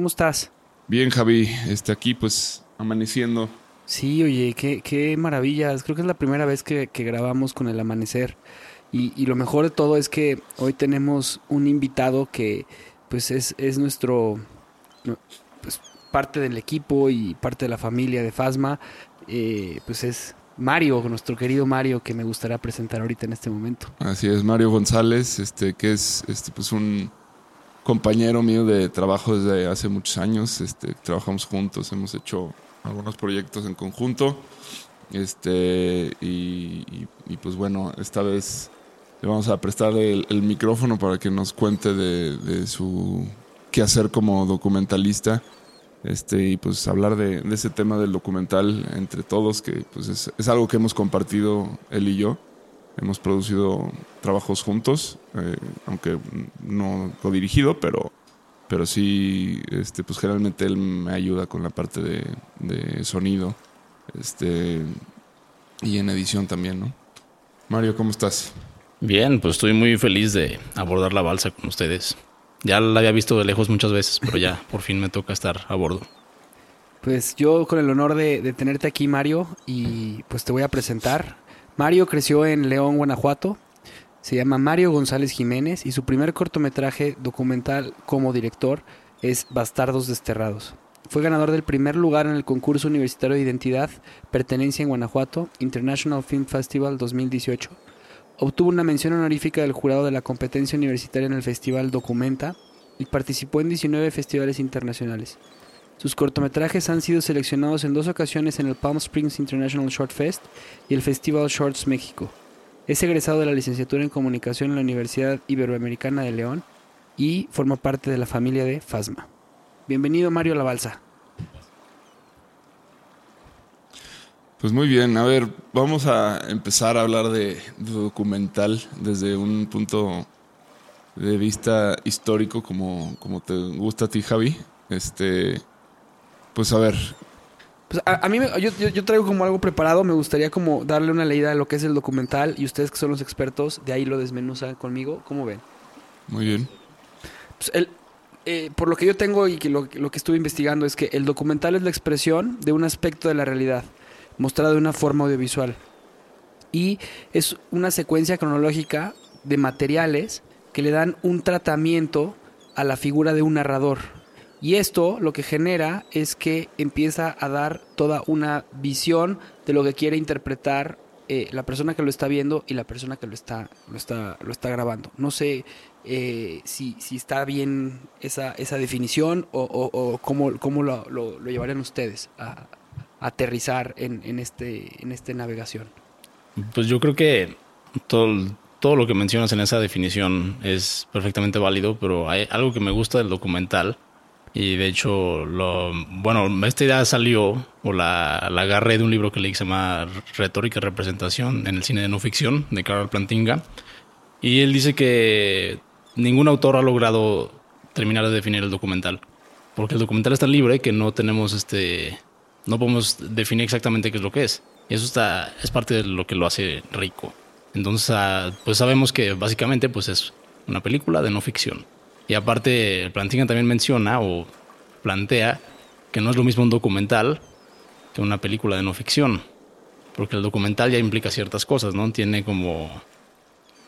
¿Cómo estás? Bien, Javi, este aquí pues amaneciendo. Sí, oye, qué, qué maravillas. Creo que es la primera vez que, que grabamos con el amanecer. Y, y lo mejor de todo es que hoy tenemos un invitado que pues es, es nuestro pues, parte del equipo y parte de la familia de Fasma. Eh, pues es Mario, nuestro querido Mario, que me gustaría presentar ahorita en este momento. Así es, Mario González, este que es este pues un compañero mío de trabajo desde hace muchos años. Este, trabajamos juntos, hemos hecho algunos proyectos en conjunto. Este, y, pues bueno, esta vez le vamos a prestar el, el micrófono para que nos cuente de, de su quehacer como documentalista. Este, y pues hablar de, de ese tema del documental entre todos, que pues es, es algo que hemos compartido él y yo. Hemos producido trabajos juntos, eh, aunque no co-dirigido, pero, pero sí, este, pues generalmente él me ayuda con la parte de, de sonido este, y en edición también, ¿no? Mario, ¿cómo estás? Bien, pues estoy muy feliz de abordar la balsa con ustedes. Ya la había visto de lejos muchas veces, pero ya por fin me toca estar a bordo. Pues yo con el honor de, de tenerte aquí, Mario, y pues te voy a presentar. Mario creció en León, Guanajuato. Se llama Mario González Jiménez y su primer cortometraje documental como director es Bastardos Desterrados. Fue ganador del primer lugar en el concurso universitario de identidad Pertenencia en Guanajuato International Film Festival 2018. Obtuvo una mención honorífica del jurado de la competencia universitaria en el Festival Documenta y participó en 19 festivales internacionales. Sus cortometrajes han sido seleccionados en dos ocasiones en el Palm Springs International Short Fest y el Festival Shorts México. Es egresado de la licenciatura en comunicación en la Universidad Iberoamericana de León y forma parte de la familia de FASMA. Bienvenido Mario a la Balsa. Pues muy bien, a ver, vamos a empezar a hablar de, de documental desde un punto de vista histórico como, como te gusta a ti, Javi. Este, pues a ver, Pues a, a mí me- yo, yo- yo traigo como algo preparado, me gustaría como darle una leída a lo que es el documental y ustedes que son los expertos, de ahí lo desmenuzan conmigo, ¿cómo ven? muy bien. Pues el- eh, por lo que yo tengo y que lo, lo que estuve investigando es que el documental es la expresión de un aspecto de la realidad, mostrado de una forma audiovisual. Y es una secuencia cronológica de materiales que le dan un tratamiento a la figura de un narrador. Y esto lo que genera es que empieza a dar toda una visión de lo que quiere interpretar eh, la persona que lo está viendo y la persona que lo está, lo está, lo está grabando. No sé eh, si, si está bien esa, esa definición o, o- cómo, cómo lo, lo- lo llevarían ustedes a, a aterrizar en, en, este, en esta navegación. Pues yo creo que todo, todo lo que mencionas en esa definición es perfectamente válido, pero hay algo que me gusta del documental Y de hecho, lo, bueno, esta idea salió, o la, la agarré de un libro que leí que se llama Retórica y Representación en el cine de no ficción, de Carl Plantinga. Y él dice que ningún autor ha logrado terminar de definir el documental. Porque el documental es tan libre que no tenemos este. No podemos definir exactamente qué es lo que es. Y eso está, es parte de lo que lo hace rico. Entonces, ah, pues sabemos que básicamente pues es una película de no ficción. Y aparte, Plantinga también menciona o plantea que no es lo mismo un documental que una película de no ficción. Porque el documental ya implica ciertas cosas, ¿no? Tiene como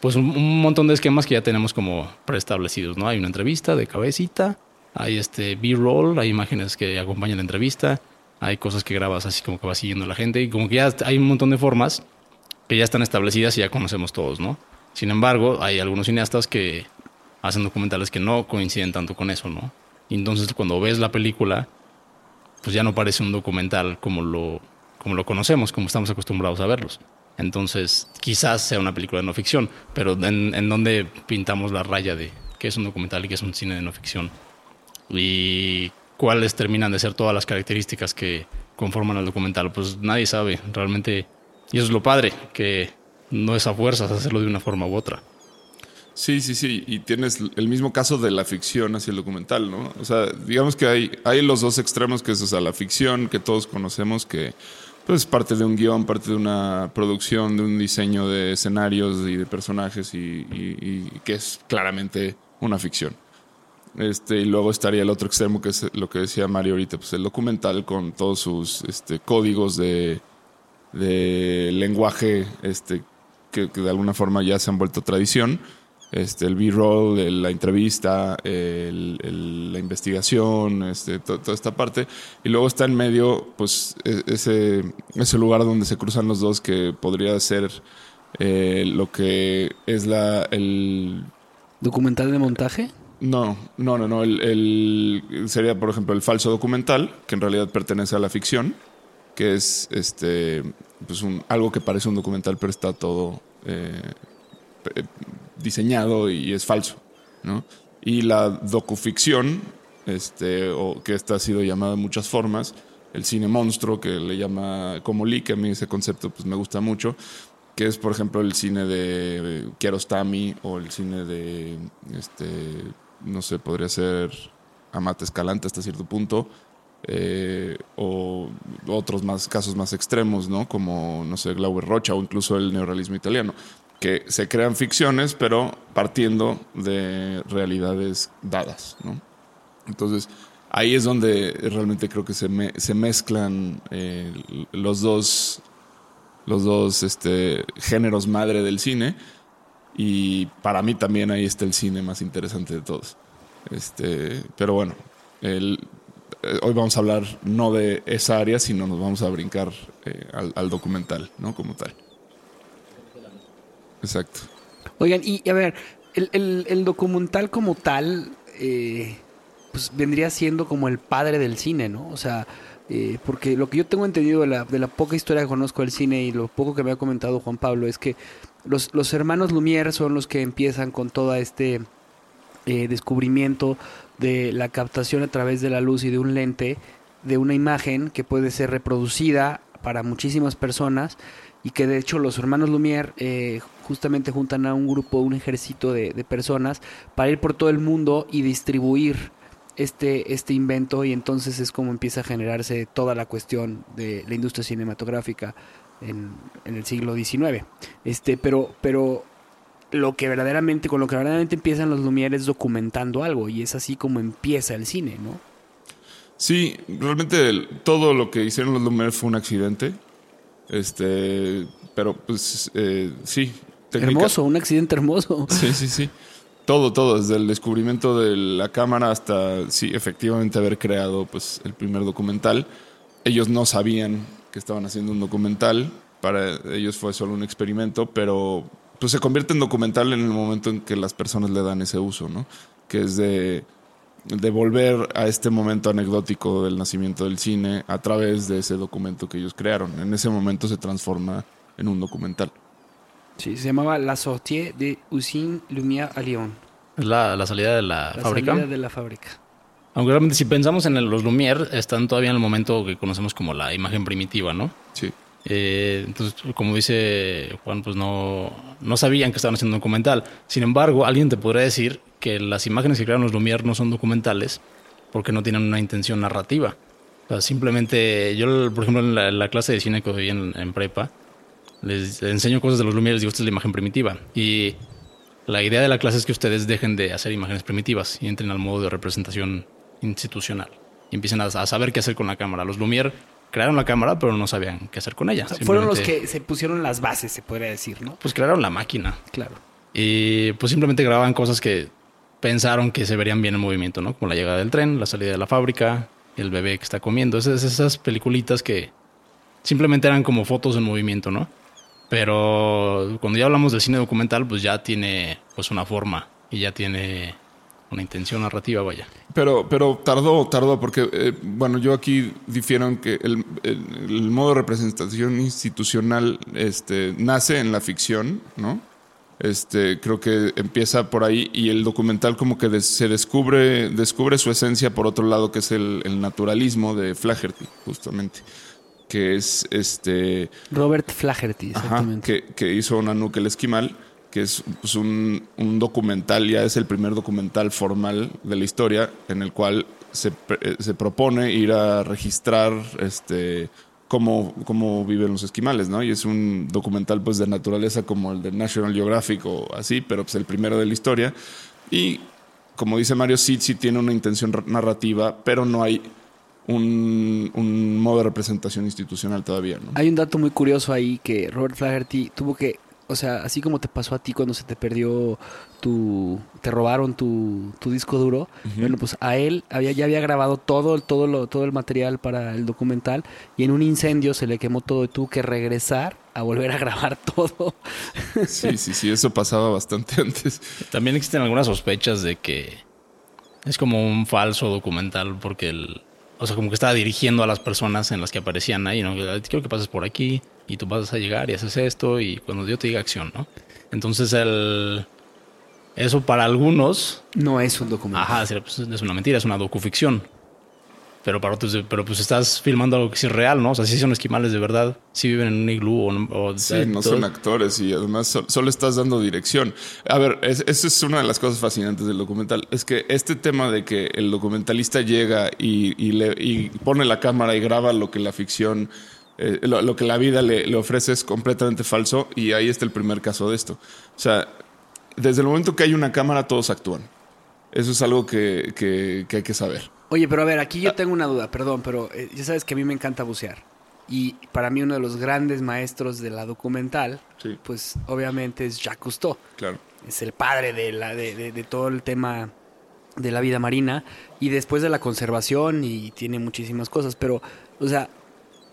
pues un, un montón de esquemas que ya tenemos como preestablecidos, ¿no? Hay una entrevista de cabecita, hay este B-roll, hay imágenes que acompañan la entrevista, hay cosas que grabas así como que vas siguiendo a la gente y como que ya hay un montón de formas que ya están establecidas y ya conocemos todos, ¿no? Sin embargo, hay algunos cineastas que hacen documentales que no coinciden tanto con eso, ¿no? Y entonces cuando ves la película, pues ya no parece un documental como lo, como lo conocemos, como estamos acostumbrados a verlos. Entonces, quizás sea una película de no ficción, pero ¿en, en dónde pintamos la raya de qué es un documental y qué es un cine de no ficción? Y cuáles terminan de ser todas las características que conforman el documental, pues nadie sabe realmente. Y eso es lo padre, que no es a fuerzas hacerlo de una forma u otra. Sí, sí, sí. Y tienes el mismo caso de la ficción hacia el documental, ¿no? O sea, digamos que hay, hay los dos extremos, que es o sea, la ficción que todos conocemos, que pues parte de un guion, parte de una producción, de un diseño de escenarios y de personajes y, que es claramente una ficción. Este, y luego estaría el otro extremo, que es lo que decía Mario ahorita, pues el documental con todos sus este, códigos de, de lenguaje este, que de alguna forma ya se han vuelto tradición. Este, el B-roll, la entrevista, el- el- la investigación, este, to- toda esta parte. Y luego está en medio, pues, e- ese, ese lugar donde se cruzan los dos que podría ser eh, lo que es la, el, ¿Documental de montaje? no, no, no, no. El, el- sería, por ejemplo, el falso documental, que en realidad pertenece a la ficción, que es este, pues un, algo que parece un documental, pero está todo eh, diseñado y es falso, ¿no? Y la docuficción, este, o que esta ha sido llamada de muchas formas, el cine monstruo, que le llama como Lee, que a mí ese concepto pues me gusta mucho, que es, por ejemplo, el cine de Kiarostami o el cine de, este, no sé, podría ser Amate Escalante hasta cierto punto, eh, o otros más casos más extremos, ¿no? Como, no sé, Glauber Rocha o incluso el neorrealismo italiano, que se crean ficciones, pero partiendo de realidades dadas, ¿no? Entonces, ahí es donde realmente creo que se, me- se mezclan eh, los dos los dos este, géneros madre del cine. Y para mí también ahí está el cine más interesante de todos. Este, pero bueno, eh, hoy vamos a hablar no de esa área, sino nos vamos a brincar eh, al, al documental, ¿no? Como tal. Exacto. Oigan, y a ver, el, el- documental como tal, eh, pues vendría siendo como el padre del cine, ¿no? O sea, eh, porque lo que yo tengo entendido de la, de la poca historia que conozco del cine y lo poco que me ha comentado Juan Pablo es que los, los hermanos Lumière son los que empiezan con todo este eh, descubrimiento de la captación a través de la luz y de un lente de una imagen que puede ser reproducida para muchísimas personas y que de hecho los hermanos Lumière eh, justamente juntan a un grupo, un ejército de, personas para ir por todo el mundo y distribuir este, este invento y entonces es como empieza a generarse toda la cuestión de la industria cinematográfica en, en el siglo XIX. Este, pero, pero lo que verdaderamente, con lo que verdaderamente empiezan los Lumière es documentando algo y es así como empieza el cine, ¿no? Sí, realmente todo lo que hicieron los Lumière fue un accidente. Este, pero pues eh, sí. Técnica- Hermoso, un accidente hermoso. Sí, sí, sí. Todo, todo, desde el descubrimiento de la cámara hasta, sí, efectivamente haber creado pues, el primer documental. Ellos no sabían que estaban haciendo un documental, para ellos fue solo un experimento, pero pues se convierte en documental en el momento en que las personas le dan ese uso, ¿no? Que es de, de volver a este momento anecdótico del nacimiento del cine a través de ese documento que ellos crearon. En ese momento se transforma en un documental. Sí, se llamaba La Sortie de Usine Lumière à Lyon. Es la, la salida de la, La fábrica. salida de la fábrica. Aunque realmente si pensamos en el- los Lumière, están todavía en el momento que conocemos como la imagen primitiva, ¿no? Sí. Eh, entonces, como dice Juan, pues no, no sabían que estaban haciendo un documental. Sin embargo, alguien te podría decir que las imágenes que crearon los Lumière no son documentales porque no tienen una intención narrativa. O sea, simplemente, yo, por ejemplo, en la, en la clase de cine que doy en, en prepa, les enseño cosas de los Lumière les digo, esta es la imagen primitiva. Y la idea de la clase es que ustedes dejen de hacer imágenes primitivas y entren al modo de representación institucional. Y empiecen a, a saber qué hacer con la cámara. Los Lumière crearon la cámara, pero no sabían qué hacer con ella. O sea, fueron los que se pusieron las bases, se podría decir, ¿no? Pues crearon la máquina. Claro. Y pues simplemente grababan cosas que pensaron que se verían bien en movimiento, ¿no? Como la llegada del tren, la salida de la fábrica, el bebé que está comiendo. Esas, esas peliculitas que simplemente eran como fotos en movimiento, ¿no? Pero cuando ya hablamos del cine documental, pues ya tiene pues una forma y ya tiene una intención narrativa, vaya. Pero, pero tardó, tardó, porque, eh, bueno, yo aquí difiero en que el, modo de representación institucional este, nace en la ficción, ¿no? Este, creo que empieza por ahí y el documental como que des- se descubre, descubre su esencia por otro lado, que es el, el naturalismo de Flaherty, justamente, que es este... Robert Flaherty, Ajá, exactamente. que, que hizo Nanook el Esquimal, que es pues, un, un documental, ya es el primer documental formal de la historia, en el cual se, eh, se propone ir a registrar este cómo, cómo viven los esquimales, ¿no? Y es un documental pues de naturaleza como el de National Geographic o así, pero pues el primero de la historia. Y como dice Mario, sí, sí tiene una intención narrativa, pero no hay un, un modo de representación institucional todavía, ¿no? Hay un dato muy curioso ahí que Robert Flaherty tuvo que, o sea, así como te pasó a ti cuando se te perdió tu, te robaron tu, tu disco duro, bueno, pues a él había, ya había grabado todo, el- todo, lo, todo el material para el documental y en un incendio se le quemó todo y tuvo que regresar a volver a grabar todo. Sí, sí, sí, eso pasaba bastante antes. También existen algunas sospechas de que es como un falso documental porque el, o sea, como que estaba dirigiendo a las personas en las que aparecían ahí, ¿no? Quiero que pases por aquí y tú vas a llegar y haces esto y cuando yo te diga acción, ¿no? Entonces el eso para algunos, No es un documental. ajá, pues, es una mentira, es una docuficción. Pero para otros, pero pues estás filmando algo que sí es real, ¿no? O sea, sí son esquimales de verdad, sí viven en un iglú o, o Sí, no todo- son actores y además so- solo estás dando dirección. A ver, es- esa es una de las cosas fascinantes del documental. Es que este tema de que el documentalista llega y, y le, y pone la cámara y graba lo que la ficción, eh, lo, lo que la vida le, le ofrece es completamente falso y ahí está el primer caso de esto. O sea, desde el momento que hay una cámara todos actúan. Eso es algo que, que- que hay que saber. Oye, pero a ver, aquí yo tengo una duda, perdón, pero eh, ya sabes que a mí me encanta bucear. Y para mí uno de los grandes maestros de la documental, Sí. pues obviamente es Jacques Cousteau. Claro. Es el padre de, la, de, de- de todo el tema de la vida marina y después de la conservación y tiene muchísimas cosas. Pero, o sea,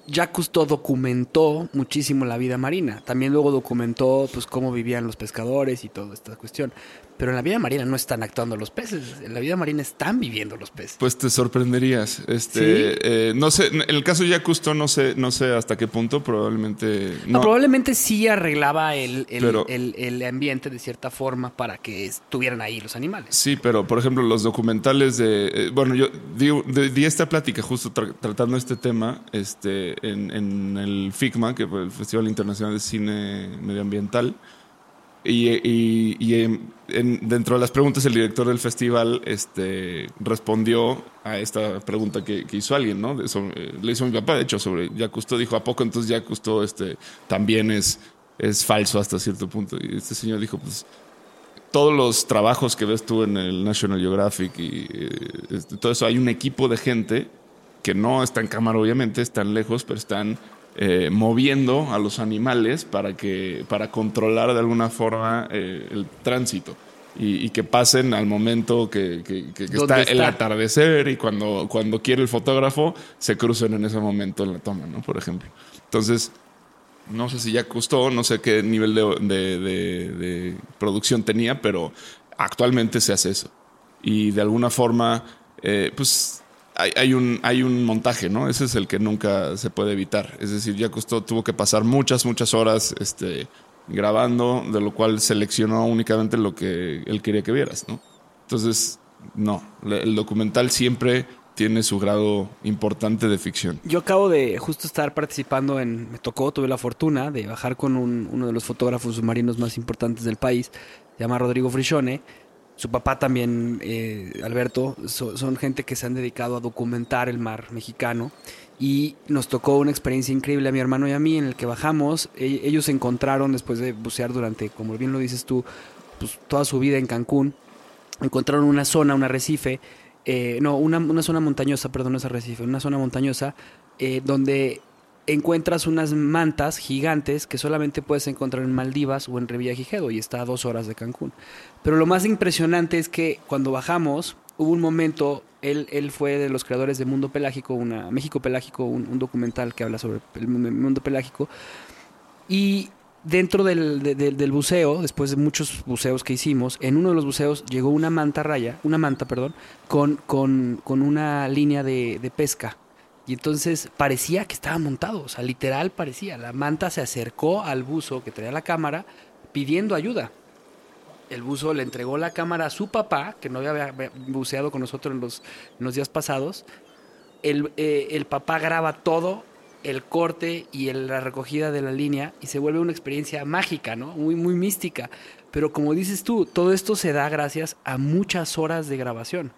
Jacques Cousteau documentó muchísimo la vida marina. También luego documentó pues cómo vivían los pescadores y toda esta cuestión. Pero en la vida marina no están actuando los peces. En la vida marina están viviendo los peces. Pues te sorprenderías. Este, ¿Sí? eh, no sé, en el caso de Cousteau no sé, no sé hasta qué punto, probablemente No, no. probablemente sí arreglaba el, el, Pero- el- el ambiente de cierta forma para que estuvieran ahí los animales. Sí, pero por ejemplo los documentales de, eh, bueno, yo di, di esta plática justo tra- tratando este tema, este, en, en el FICMA, que fue el Festival Internacional de Cine Medioambiental. Y, en- en- dentro de las preguntas, el director del festival este, respondió a esta pregunta que, hizo alguien, ¿no? Eh, le hizo mi papá, de hecho, sobre Jacques Cousteau. Dijo, ¿a poco entonces Jacques Cousteau este, también es, es falso hasta cierto punto? Y este señor dijo, pues todos los trabajos que ves tú en el National Geographic y eh, este, todo eso, hay un equipo de gente que no está en cámara, obviamente, están lejos, pero están eh, moviendo a los animales para que para controlar de alguna forma eh, el tránsito y, y que pasen al momento que, que- que- ¿Dónde está, el está? atardecer y cuando, cuando quiere el fotógrafo se crucen en ese momento en la toma, ¿no? Por ejemplo. Entonces, no sé si ya costó, no sé qué nivel de, de- de- de producción tenía, pero actualmente se hace eso. Y de alguna forma, eh, pues hay, hay un, hay un montaje, ¿no? Ese es el que nunca se puede evitar. Es decir, ya costó, tuvo que pasar muchas, muchas horas este, grabando, de lo cual seleccionó únicamente lo que él quería que vieras, ¿no? Entonces, no. El documental siempre tiene su grado importante de ficción. Yo acabo de justo estar participando en, me tocó, tuve la fortuna de bajar con un- uno de los fotógrafos submarinos más importantes del país, se llama Rodrigo Frisione. Su papá también, eh, Alberto, so- son gente que se han dedicado a documentar el mar mexicano y nos tocó una experiencia increíble a mi hermano y a mí en el que bajamos. E- ellos se encontraron después de bucear durante, como bien lo dices tú, pues toda su vida en Cancún. Encontraron una zona, un arrecife, eh, no, una, una zona montañosa, perdón, no es arrecife, una zona montañosa eh, donde encuentras unas mantas gigantes que solamente puedes encontrar en Maldivas o en Revillagigedo y está a dos horas de Cancún. Pero lo más impresionante es que cuando bajamos hubo un momento, él, él fue de los creadores de Mundo Pelágico, una, México Pelágico, un, un documental que habla sobre el mu- mundo pelágico y dentro del, de- de- del buceo, después de muchos buceos que hicimos, en uno de los buceos llegó una manta raya, una manta, perdón, con, con, con una línea de, de pesca. Y entonces parecía que estaba montado, o sea, literal parecía. La manta se acercó al buzo que traía la cámara pidiendo ayuda. El buzo le entregó la cámara a su papá, que no había buceado con nosotros en los, en los días pasados. El, eh, el papá graba todo, el corte y el- la recogida de la línea, y se vuelve una experiencia mágica, ¿no? Muy, muy mística. Pero como dices tú, todo esto se da gracias a muchas horas de grabación.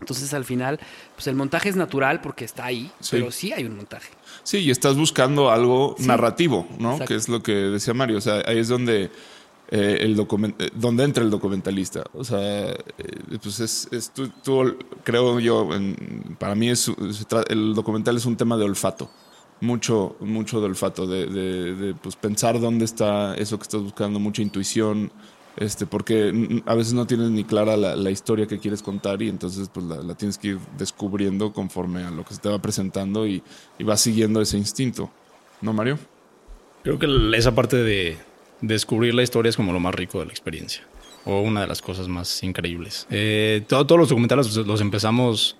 Entonces al final, pues el montaje es natural porque está ahí, Sí. pero sí hay un montaje. Sí, y estás buscando algo Sí. narrativo, ¿no? Exacto. Que es lo que decía Mario. O sea, ahí es donde eh, el document eh, donde entra el documentalista. O sea, eh, pues es, es tú, tú, creo yo, para mí es, el documental es un tema de olfato. Mucho, mucho de olfato, de, pues, pensar dónde está eso que estás buscando, mucha intuición, este, porque a veces no tienes ni clara la, historia que quieres contar y entonces pues la, la tienes que ir descubriendo conforme a lo que se te va presentando y, y vas siguiendo ese instinto. ¿No, Mario? Creo que esa parte de descubrir la historia es como lo más rico de la experiencia. O una de las cosas más increíbles. Eh, todo- todos los documentales los, empezamos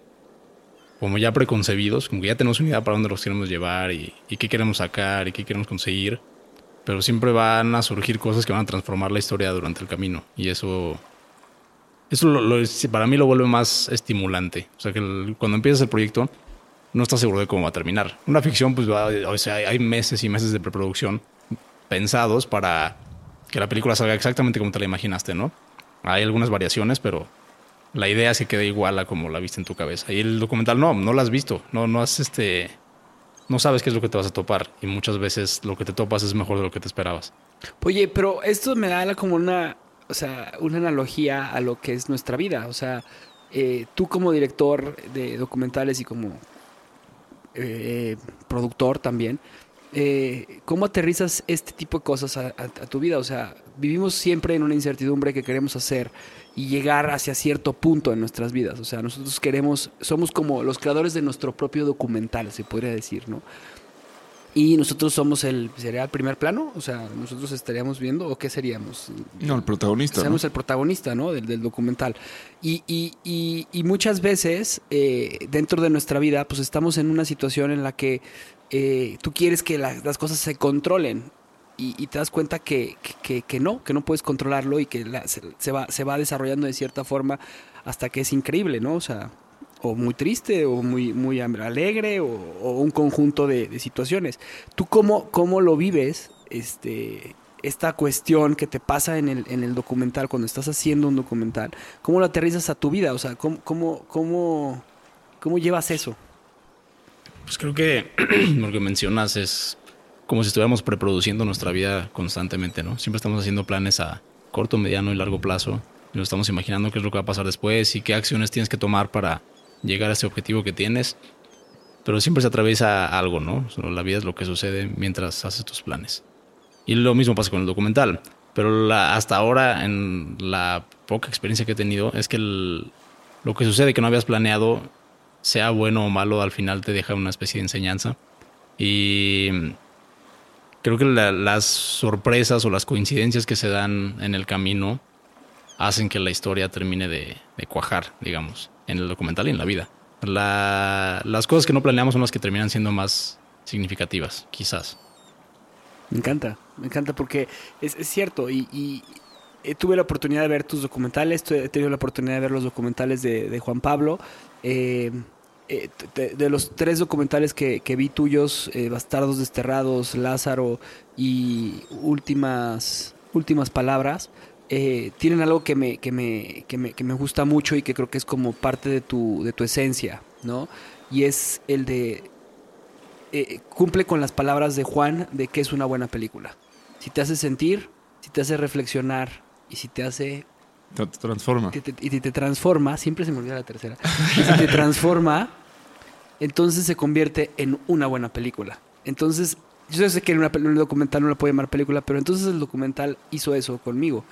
como ya preconcebidos, como que ya tenemos una idea para dónde los queremos llevar y, y qué queremos sacar y qué queremos conseguir. Pero siempre van a surgir cosas que van a transformar la historia durante el camino. Y eso, eso lo- lo- para mí lo vuelve más estimulante. O sea, que el- cuando empiezas el proyecto, no estás seguro de cómo va a terminar. Una ficción, pues va, o sea, hay meses y meses de preproducción pensados para que la película salga exactamente como te la imaginaste, ¿no? Hay algunas variaciones, pero la idea se queda igual a como la viste en tu cabeza. Y el documental no, no la has visto, no, no has este, no sabes qué es lo que te vas a topar y muchas veces lo que te topas es mejor de lo que te esperabas. Oye, pero esto me da como una, o sea, una analogía a lo que es nuestra vida. O sea, eh, tú como director de documentales y como eh, productor también, eh, ¿cómo aterrizas este tipo de cosas a, a- a tu vida? O sea, vivimos siempre en una incertidumbre que queremos hacer y llegar hacia cierto punto en nuestras vidas. O sea, nosotros queremos, somos como los creadores de nuestro propio documental, se podría decir, ¿no? Y nosotros somos el, ¿sería el primer plano? O sea, nosotros estaríamos viendo, ¿o qué seríamos? No, el protagonista. ¿no? Seamos el protagonista, ¿no? Del, del documental. Y, y- y- y muchas veces, eh, dentro de nuestra vida, pues estamos en una situación en la que eh, tú quieres que la- las cosas se controlen. Y, te das cuenta que, que- no, que no puedes controlarlo y que se, va, se va desarrollando de cierta forma hasta que es increíble, ¿no? O sea, o muy triste, o muy, muy alegre, o, o un conjunto de, de situaciones. ¿Tú cómo, cómo lo vives, este, esta cuestión que te pasa en el, en el documental, cuando estás haciendo un documental? ¿Cómo lo aterrizas a tu vida? O sea, ¿cómo, cómo, cómo, cómo llevas eso? Pues creo que lo que mencionas es como si estuviéramos preproduciendo nuestra vida constantemente, ¿no? Siempre estamos haciendo planes a corto, mediano y largo plazo. Y nos estamos imaginando qué es lo que va a pasar después y qué acciones tienes que tomar para llegar a ese objetivo que tienes. Pero siempre se atraviesa algo, ¿no? La vida es lo que sucede mientras haces tus planes. Y lo mismo pasa con el documental. Pero la- hasta ahora, en la poca experiencia que he tenido, es que el- lo que sucede que no habías planeado, sea bueno o malo, al final te deja una especie de enseñanza. Y creo que la- las sorpresas o las coincidencias que se dan en el camino hacen que la historia termine de, cuajar, digamos, en el documental y en la vida. La- las cosas que no planeamos son las que terminan siendo más significativas, quizás. Me encanta, me encanta porque es, cierto y, eh, tuve la oportunidad de ver tus documentales, he tenido la oportunidad de ver los documentales de Juan Pablo. Eh, eh, de, los tres documentales que, vi tuyos, eh, Bastardos Desterrados, Lázaro y Últimas, últimas Palabras, tienen algo que me, que, me, que, me, que me gusta mucho y que creo que es como parte de tu, de tu esencia, ¿no? Y es el de... cumple con las palabras de Juan de que es una buena película. Si te hace sentir, si te hace reflexionar y si te hace Te transforma. te- te- y te, te transforma, siempre se me olvida la tercera, y si te transforma, entonces se convierte en una buena película. Entonces, yo sé que en, un documental no la puedo llamar película, pero entonces el documental hizo eso conmigo.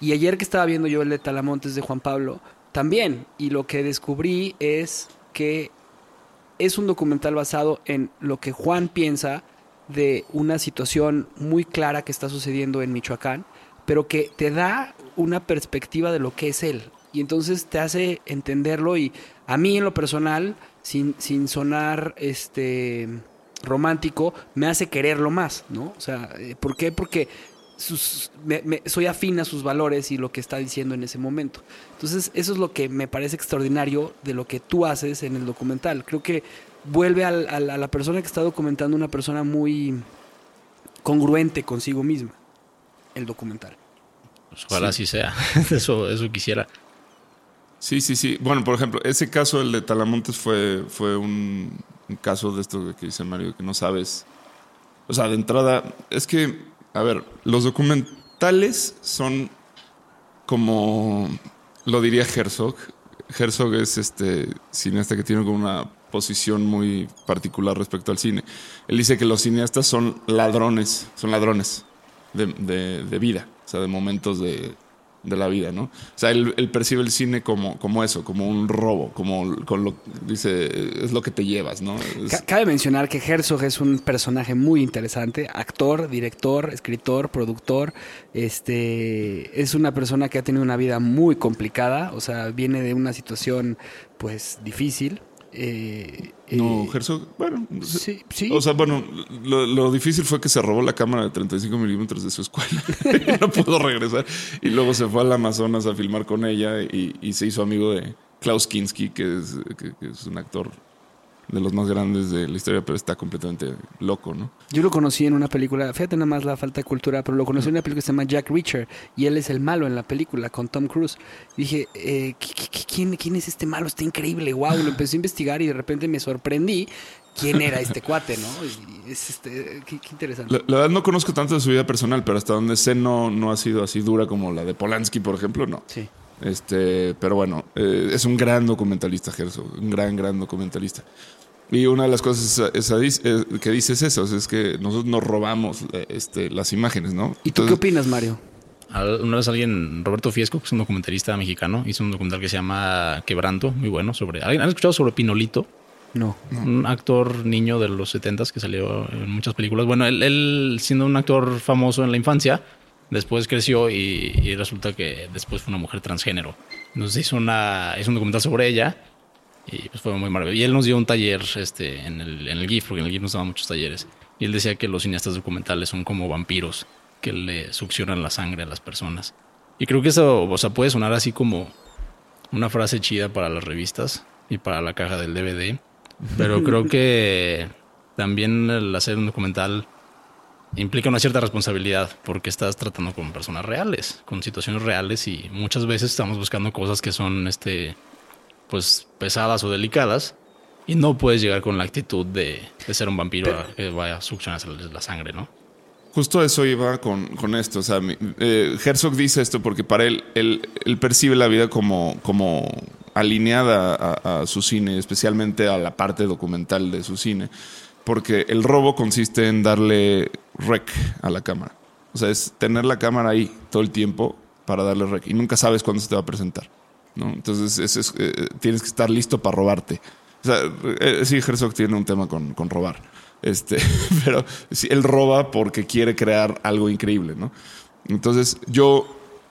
Y ayer que estaba viendo yo el de Talamontes de Juan Pablo, también, y lo que descubrí es que es un documental basado en lo que Juan piensa de una situación muy clara que está sucediendo en Michoacán, pero que te da una perspectiva de lo que es él. Y entonces te hace entenderlo y a mí en lo personal, sin, sin sonar este romántico, me hace quererlo más, ¿no? O sea, eh, ¿por qué? Porque sus, me- soy afín a sus valores y lo que está diciendo en ese momento. Entonces, eso es lo que me parece extraordinario de lo que tú haces en el documental. Creo que vuelve a la persona que está documentando una persona muy congruente consigo misma, el documental. Pues ojalá así sea. eso, eso quisiera. Sí, sí, sí. Bueno, por ejemplo, ese caso, el de Talamontes, fue, fue un, un caso de esto que dice Mario, que no sabes. O sea, de entrada, es que, a ver, los documentales son como lo diría Herzog. Herzog es este cineasta que tiene como una posición muy particular respecto al cine. Él dice que los cineastas son ladrones, son ladrones de, de- de vida, sea, de momentos de, de la vida, ¿no? O sea, él, percibe el cine como, como eso, como un robo, como con lo dice, es lo que te llevas, ¿no? Cabe mencionar que Herzog es un personaje muy interesante, actor, director, escritor, productor. Este es una persona que ha tenido una vida muy complicada, o sea, viene de una situación pues difícil. Eh, no, eh, Herzog, bueno, sí, sí. O sea, bueno, lo, lo difícil fue que se robó la cámara de 35 milímetros de su escuela. y no pudo regresar. Y luego se fue al Amazonas a filmar con ella y, y se hizo amigo de Klaus Kinski, que es, que- que es un actor de los más grandes de la historia, pero está completamente loco, ¿no? Yo lo conocí en una película, fíjate nada más la falta de cultura, pero lo conocí en una película que se llama Jack Reacher y él es el malo en la película con Tom Cruise. Y dije, eh, ¿qui- qui- quién, ¿quién es este malo? Está increíble, wow. Lo empecé a investigar y de repente me sorprendí quién era este cuate, ¿no? Y es este, qué, qué interesante. La, la verdad no conozco tanto de su vida personal, pero hasta donde sé no, no ha sido así dura como la de Polanski, por ejemplo, no. Sí. Este, pero bueno, eh, es un gran documentalista, Herzog, un gran, gran documentalista. Y una de las cosas que dice es eso, es que nosotros nos robamos eh, este, las imágenes, ¿no? ¿Y tú qué opinas, Mario? Una vez alguien, Roberto Fiesco, que es un documentalista mexicano, hizo un documental que se llama Quebranto, muy bueno, sobre... ¿Alguien- ¿Han escuchado sobre Pinolito? No. Un actor niño de los 70 que salió en muchas películas. Bueno, él, él siendo un actor famoso en la infancia, después creció y, y resulta que después fue una mujer transgénero. Entonces hizo, una, hizo un documental sobre ella y pues fue muy maravilloso. Y él nos dio un taller este, en, el, en el GIF, porque en el GIF nos daban muchos talleres. Y él decía que los cineastas documentales son como vampiros que le succionan la sangre a las personas. Y creo que eso, o sea, puede sonar así como una frase chida para las revistas y para la caja del DVD. Pero creo que también el hacer un documental implica una cierta responsabilidad porque estás tratando con personas reales, con situaciones reales y muchas veces estamos buscando cosas que son este pues pesadas o delicadas y no puedes llegar con la actitud de, de ser un vampiro a que vaya a succionarse la sangre, ¿no? Justo eso iba con, con esto. O sea, mi- eh, Herzog dice esto porque para él, él, él percibe la vida como, como alineada a, a su cine, especialmente a la parte documental de su cine. Porque el robo consiste en darle rec a la cámara. O sea, es tener la cámara ahí todo el tiempo para darle rec. Y nunca sabes cuándo se te va a presentar. ¿No? Entonces, es- es, eh, tienes que estar listo para robarte. O sea, eh, sí, Herzog tiene un tema con, con robar. Este, pero sí, él roba porque quiere crear algo increíble, ¿no? Entonces, yo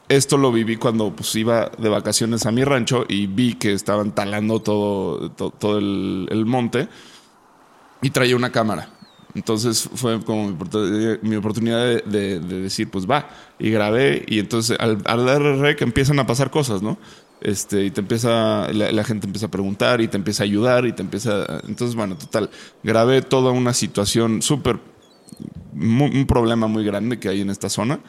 esto lo viví cuando pues, iba de vacaciones a mi rancho y vi que estaban talando todo, to- todo, el, el monte y traía una cámara. Entonces fue como mi oportunidad de, de- de decir, pues va. Y grabé y entonces al, al dar rec empiezan a pasar cosas, ¿no? Este, y te empieza, la, gente empieza a preguntar y te empieza a ayudar y te empieza... entonces, bueno, total, grabé toda una situación súper un problema muy grande que hay en esta zona,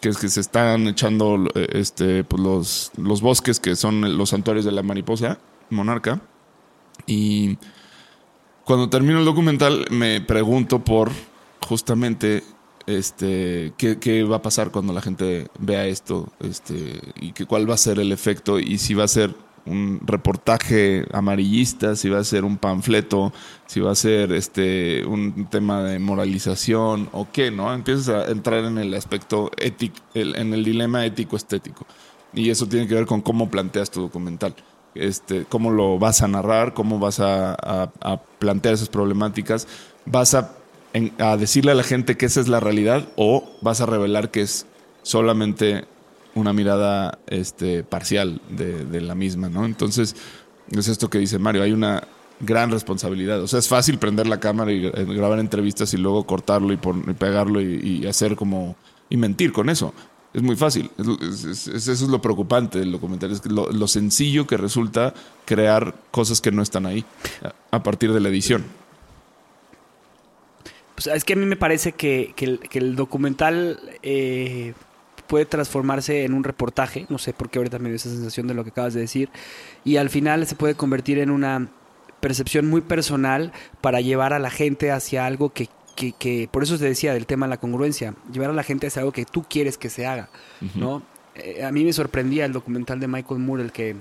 que es que se están echando eh, este, pues los, los bosques que son los santuarios de la mariposa monarca. Y cuando termino el documental me pregunto por justamente este qué, qué va a pasar cuando la gente vea esto este y que cuál va a ser el efecto y si va a ser un reportaje amarillista, si va a ser un panfleto, si va a ser este un tema de moralización o qué, ¿no? Empiezas a entrar en el aspecto ético, en el dilema ético-estético. Y eso tiene que ver con cómo planteas tu documental. Este, cómo lo vas a narrar, cómo vas a- a plantear esas problemáticas. ¿Vas a, en- a decirle a la gente que esa es la realidad o vas a revelar que es solamente una mirada este, parcial de, de la misma, ¿no? Entonces, es esto que dice Mario, hay una gran responsabilidad. O sea, es fácil prender la cámara y gra- grabar entrevistas y luego cortarlo y, pon- y pegarlo y, hacer como... y mentir con eso. Es muy fácil. Es- es- es- es- eso es lo preocupante del documental, es lo, lo sencillo que resulta crear cosas que no están ahí a partir de la edición. Pues es que a mí me parece que, que el, que el documental eh, puede transformarse en un reportaje, no sé por qué ahorita me dio esa sensación de lo que acabas de decir, y al final se puede convertir en una percepción muy personal para llevar a la gente hacia algo que, que, que- por eso te decía del tema de la congruencia, llevar a la gente hacia algo que tú quieres que se haga, ¿no? Eh, a mí me sorprendía el documental de Michael Moore, el que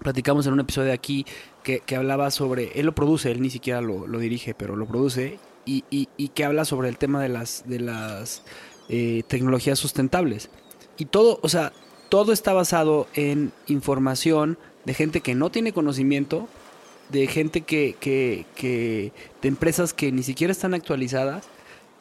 platicamos en un episodio aquí que, que hablaba sobre, él lo produce, él ni siquiera lo, lo dirige, pero lo produce y, y- y que habla sobre el tema de las, de las eh, tecnologías sustentables. Y todo, o sea, todo está basado en información de gente que no tiene conocimiento, de gente que, que, que de empresas que ni siquiera están actualizadas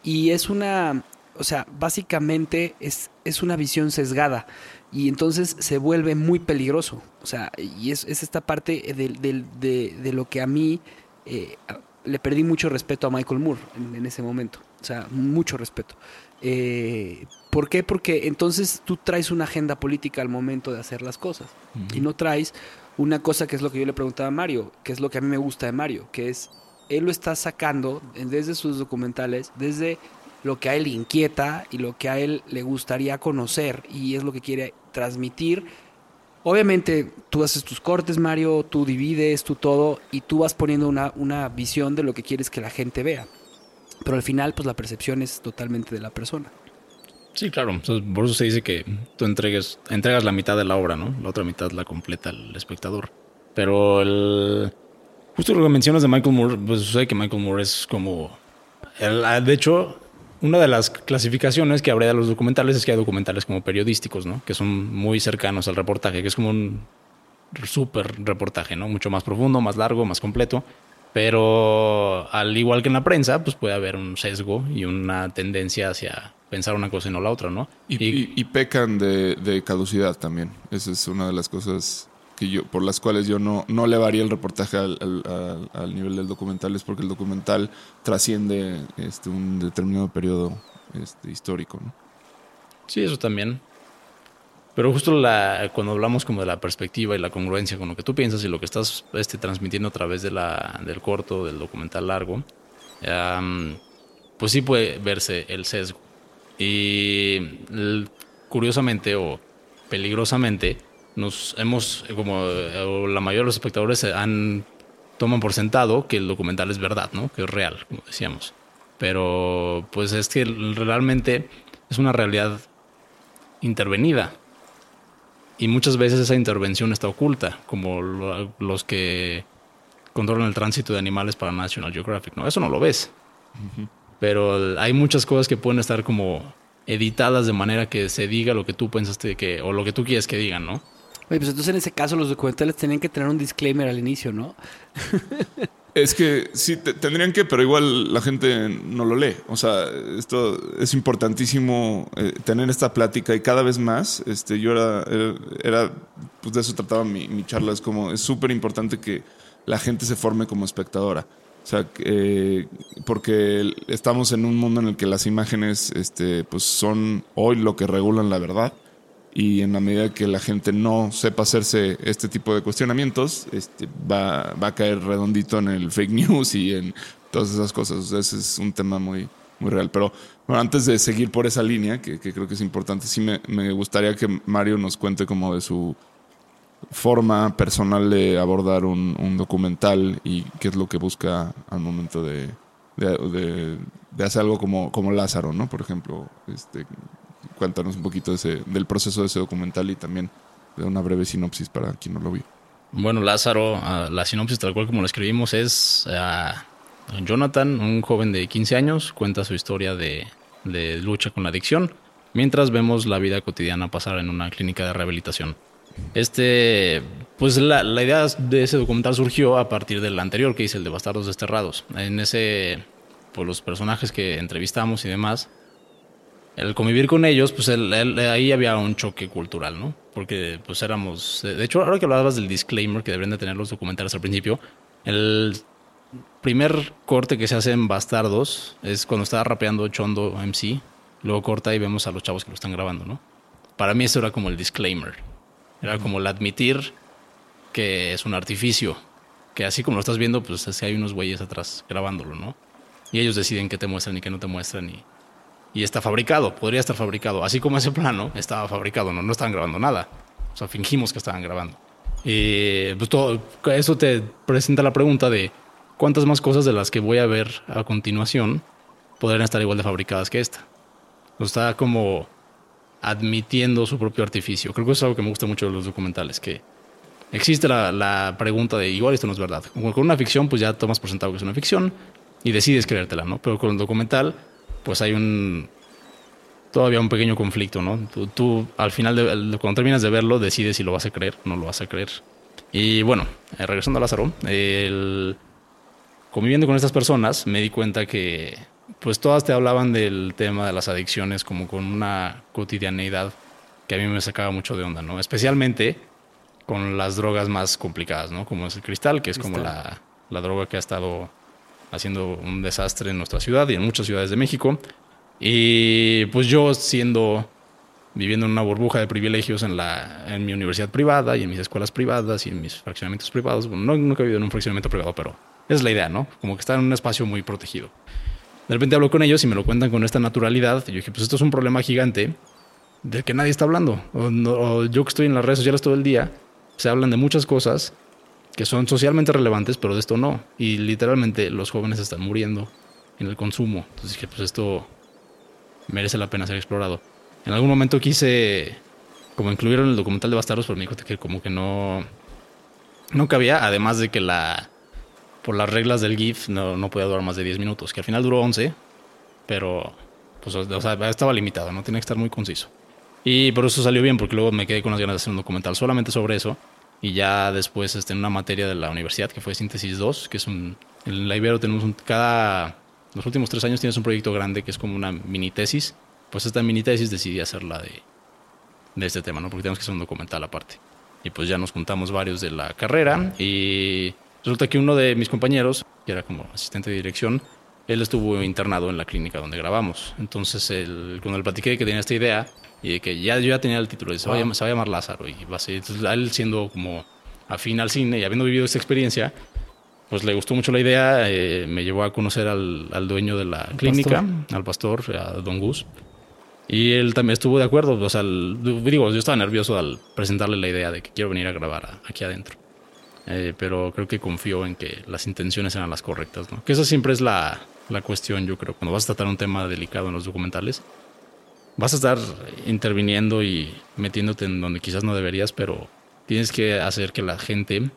y es una, o sea, básicamente es, es una visión sesgada y entonces se vuelve muy peligroso. O sea, y es, es esta parte del- del- de, de lo que a mí eh, le perdí mucho respeto a Michael Moore en, en ese momento. O sea, mucho respeto. Eh, ¿Por qué? Porque entonces tú traes una agenda política al momento de hacer las cosas y no traes una cosa que es lo que yo le preguntaba a Mario, que es lo que a mí me gusta de Mario, que es, él lo está sacando desde sus documentales, desde lo que a él inquieta y lo que a él le gustaría conocer y es lo que quiere transmitir. Obviamente tú haces tus cortes, Mario, tú divides, tú todo y tú vas poniendo una, una visión de lo que quieres que la gente vea. Pero al final, pues la percepción es totalmente de la persona. Sí, claro. Entonces, por eso se dice que tú entregas la mitad de la obra, ¿no? La otra mitad la completa el espectador. Pero el... Justo lo que mencionas de Michael Moore, pues sucede que Michael Moore es como... el- de hecho, una de las clasificaciones que habría de los documentales es que hay documentales como periodísticos, ¿no? Que son muy cercanos al reportaje, que es como un súper reportaje, ¿no? Mucho más profundo, más largo, más completo. Pero al igual que en la prensa, pues puede haber un sesgo y una tendencia hacia pensar una cosa y no la otra, ¿no? Y, y- y pecan de, de caducidad también. Esa es una de las cosas que yo, por las cuales yo no, no elevaría el reportaje al, al- nivel del documental, es porque el documental trasciende este, un determinado periodo este, histórico. Sí, eso también. Pero justo la, cuando hablamos como de la perspectiva y la congruencia con lo que tú piensas y lo que estás este, transmitiendo a través de la, del corto, del documental largo, pues sí puede verse el sesgo. Y curiosamente o peligrosamente, nos hemos, como eh, la mayoría de los espectadores han, toman por sentado que el documental es verdad, ¿no? Que es real, como decíamos. Pero pues es que realmente es una realidad intervenida. Y muchas veces esa intervención está oculta, como lo- los que controlan el tránsito de animales para National Geographic, ¿no? Eso no lo ves. Pero hay muchas cosas que pueden estar como editadas de manera que se diga lo que tú pensaste que, o lo que tú quieres que digan, ¿no? Oye, pues entonces en ese caso los documentales tenían que tener un disclaimer al inicio, ¿no? Es que sí, te- tendrían que, pero igual la gente no lo lee. O sea, esto es importantísimo eh, tener esta plática y cada vez más, este, yo era, era, era- pues de eso trataba mi, mi charla, es como, es súper importante que la gente se forme como espectadora. O sea, eh, porque estamos en un mundo en el que las imágenes este, pues son hoy lo que regulan la verdad. Y en la medida que la gente no sepa hacerse este tipo de cuestionamientos, este, va, va a caer redondito en el fake news y en todas esas cosas. O ese es un tema muy, muy real. Pero bueno, antes de seguir por esa línea, que, que creo que es importante, sí me, gustaría que Mario nos cuente como de su forma personal de abordar un, un, documental y qué es lo que busca al momento de, de, de, hacer algo como, como Lázaro, ¿no? Por ejemplo, este, cuéntanos un poquito ese, del proceso de ese documental y también de una breve sinopsis para quien no lo vio. Bueno, Lázaro, uh, la sinopsis tal cual como lo escribimos es uh, Jonathan, un joven de 15 años, cuenta su historia de, de lucha con la adicción, mientras vemos la vida cotidiana pasar en una clínica de rehabilitación. Este, pues la, la, idea de ese documental surgió a partir del anterior que hice, el de Bastardos Desterrados. En ese, pues los personajes que entrevistamos y demás, el convivir con ellos, pues el, el, ahí había un choque cultural, ¿no? Porque pues éramos, de hecho, ahora que hablabas del disclaimer que deberían de tener los documentales al principio, el primer corte que se hace en Bastardos es cuando estaba rapeando Chondo MC, luego corta y vemos a los chavos que lo están grabando, ¿no? Para mí eso era como el disclaimer. Era como el admitir que es un artificio. Que así como lo estás viendo, pues es que hay unos güeyes atrás grabándolo, ¿no? Y ellos deciden qué te muestran y qué no te muestran. Y, y está fabricado, podría estar fabricado. Así como ese plano estaba fabricado, no, no estaban grabando nada. O sea, fingimos que estaban grabando. Y pues todo, eso te presenta la pregunta de cuántas más cosas de las que voy a ver a continuación podrían estar igual de fabricadas que esta. O está como admitiendo su propio artificio. Creo que eso es algo que me gusta mucho de los documentales, que existe la, la, pregunta de igual esto no es verdad. Con una ficción, pues ya tomas por sentado que es una ficción y decides creértela, ¿no? Pero con el documental, pues hay un todavía un pequeño conflicto, ¿no? Tú, tú al final, de, cuando terminas de verlo, decides si lo vas a creer o no lo vas a creer. Y bueno, eh, regresando a Lázaro, el, conviviendo con estas personas, me di cuenta que pues todas te hablaban del tema de las adicciones como con una cotidianeidad que a mí me sacaba mucho de onda, ¿no? Especialmente con las drogas más complicadas, ¿no? Como es el cristal, que es como la, la, droga que ha estado haciendo un desastre en nuestra ciudad y en muchas ciudades de México. Y pues yo siendo, viviendo en una burbuja de privilegios en, la, en mi universidad privada y en mis escuelas privadas y en mis fraccionamientos privados, bueno, no, nunca he vivido en un fraccionamiento privado, pero es la idea, ¿no? Como que está en un espacio muy protegido. De repente hablo con ellos y me lo cuentan con esta naturalidad. Y yo dije, pues esto es un problema gigante del que nadie está hablando. O yo que estoy en las redes sociales todo el día, se hablan de muchas cosas que son socialmente relevantes, pero de esto no. Y literalmente los jóvenes están muriendo en el consumo. Entonces dije, pues esto merece la pena ser explorado. En algún momento quise como incluirlo en el documental de Bastardos, pero me dijo que como que no, no cabía, además de que la por las reglas del GIF no, no podía durar más de 10 minutos, que al final duró 11, pero pues, o sea, estaba limitado, no tenía que estar muy conciso. Y por eso salió bien, porque luego me quedé con las ganas de hacer un documental solamente sobre eso. Y ya después este, en una materia de la universidad, que fue Síntesis 2, que es un... En la Ibero tenemos un... Cada... Los últimos tres años tienes un proyecto grande que es como una mini tesis. Pues esta mini tesis decidí hacerla de, de este tema, ¿no? Porque tenemos que hacer un documental aparte. Y pues ya nos juntamos varios de la carrera y Resulta que uno de mis compañeros, que era como asistente de dirección, él estuvo internado en la clínica donde grabamos. Entonces, él, cuando le platiqué que tenía esta idea y de que ya yo ya tenía el título, de, se, va a llamar, se va a llamar Lázaro y va a ser, entonces, él siendo como afín al cine y habiendo vivido esta experiencia, pues le gustó mucho la idea, eh, me llevó a conocer al, al dueño de la clínica, pastor? al pastor, a Don Gus. Y él también estuvo de acuerdo, o sea, el, digo, yo estaba nervioso al presentarle la idea de que quiero venir a grabar a, aquí adentro. Eh, pero creo que confío en que las intenciones eran las correctas, ¿no? Que esa siempre es la, la cuestión, yo creo, cuando vas a tratar un tema delicado en los documentales. Vas a estar interviniendo y metiéndote en donde quizás no deberías, pero tienes que hacer que la gente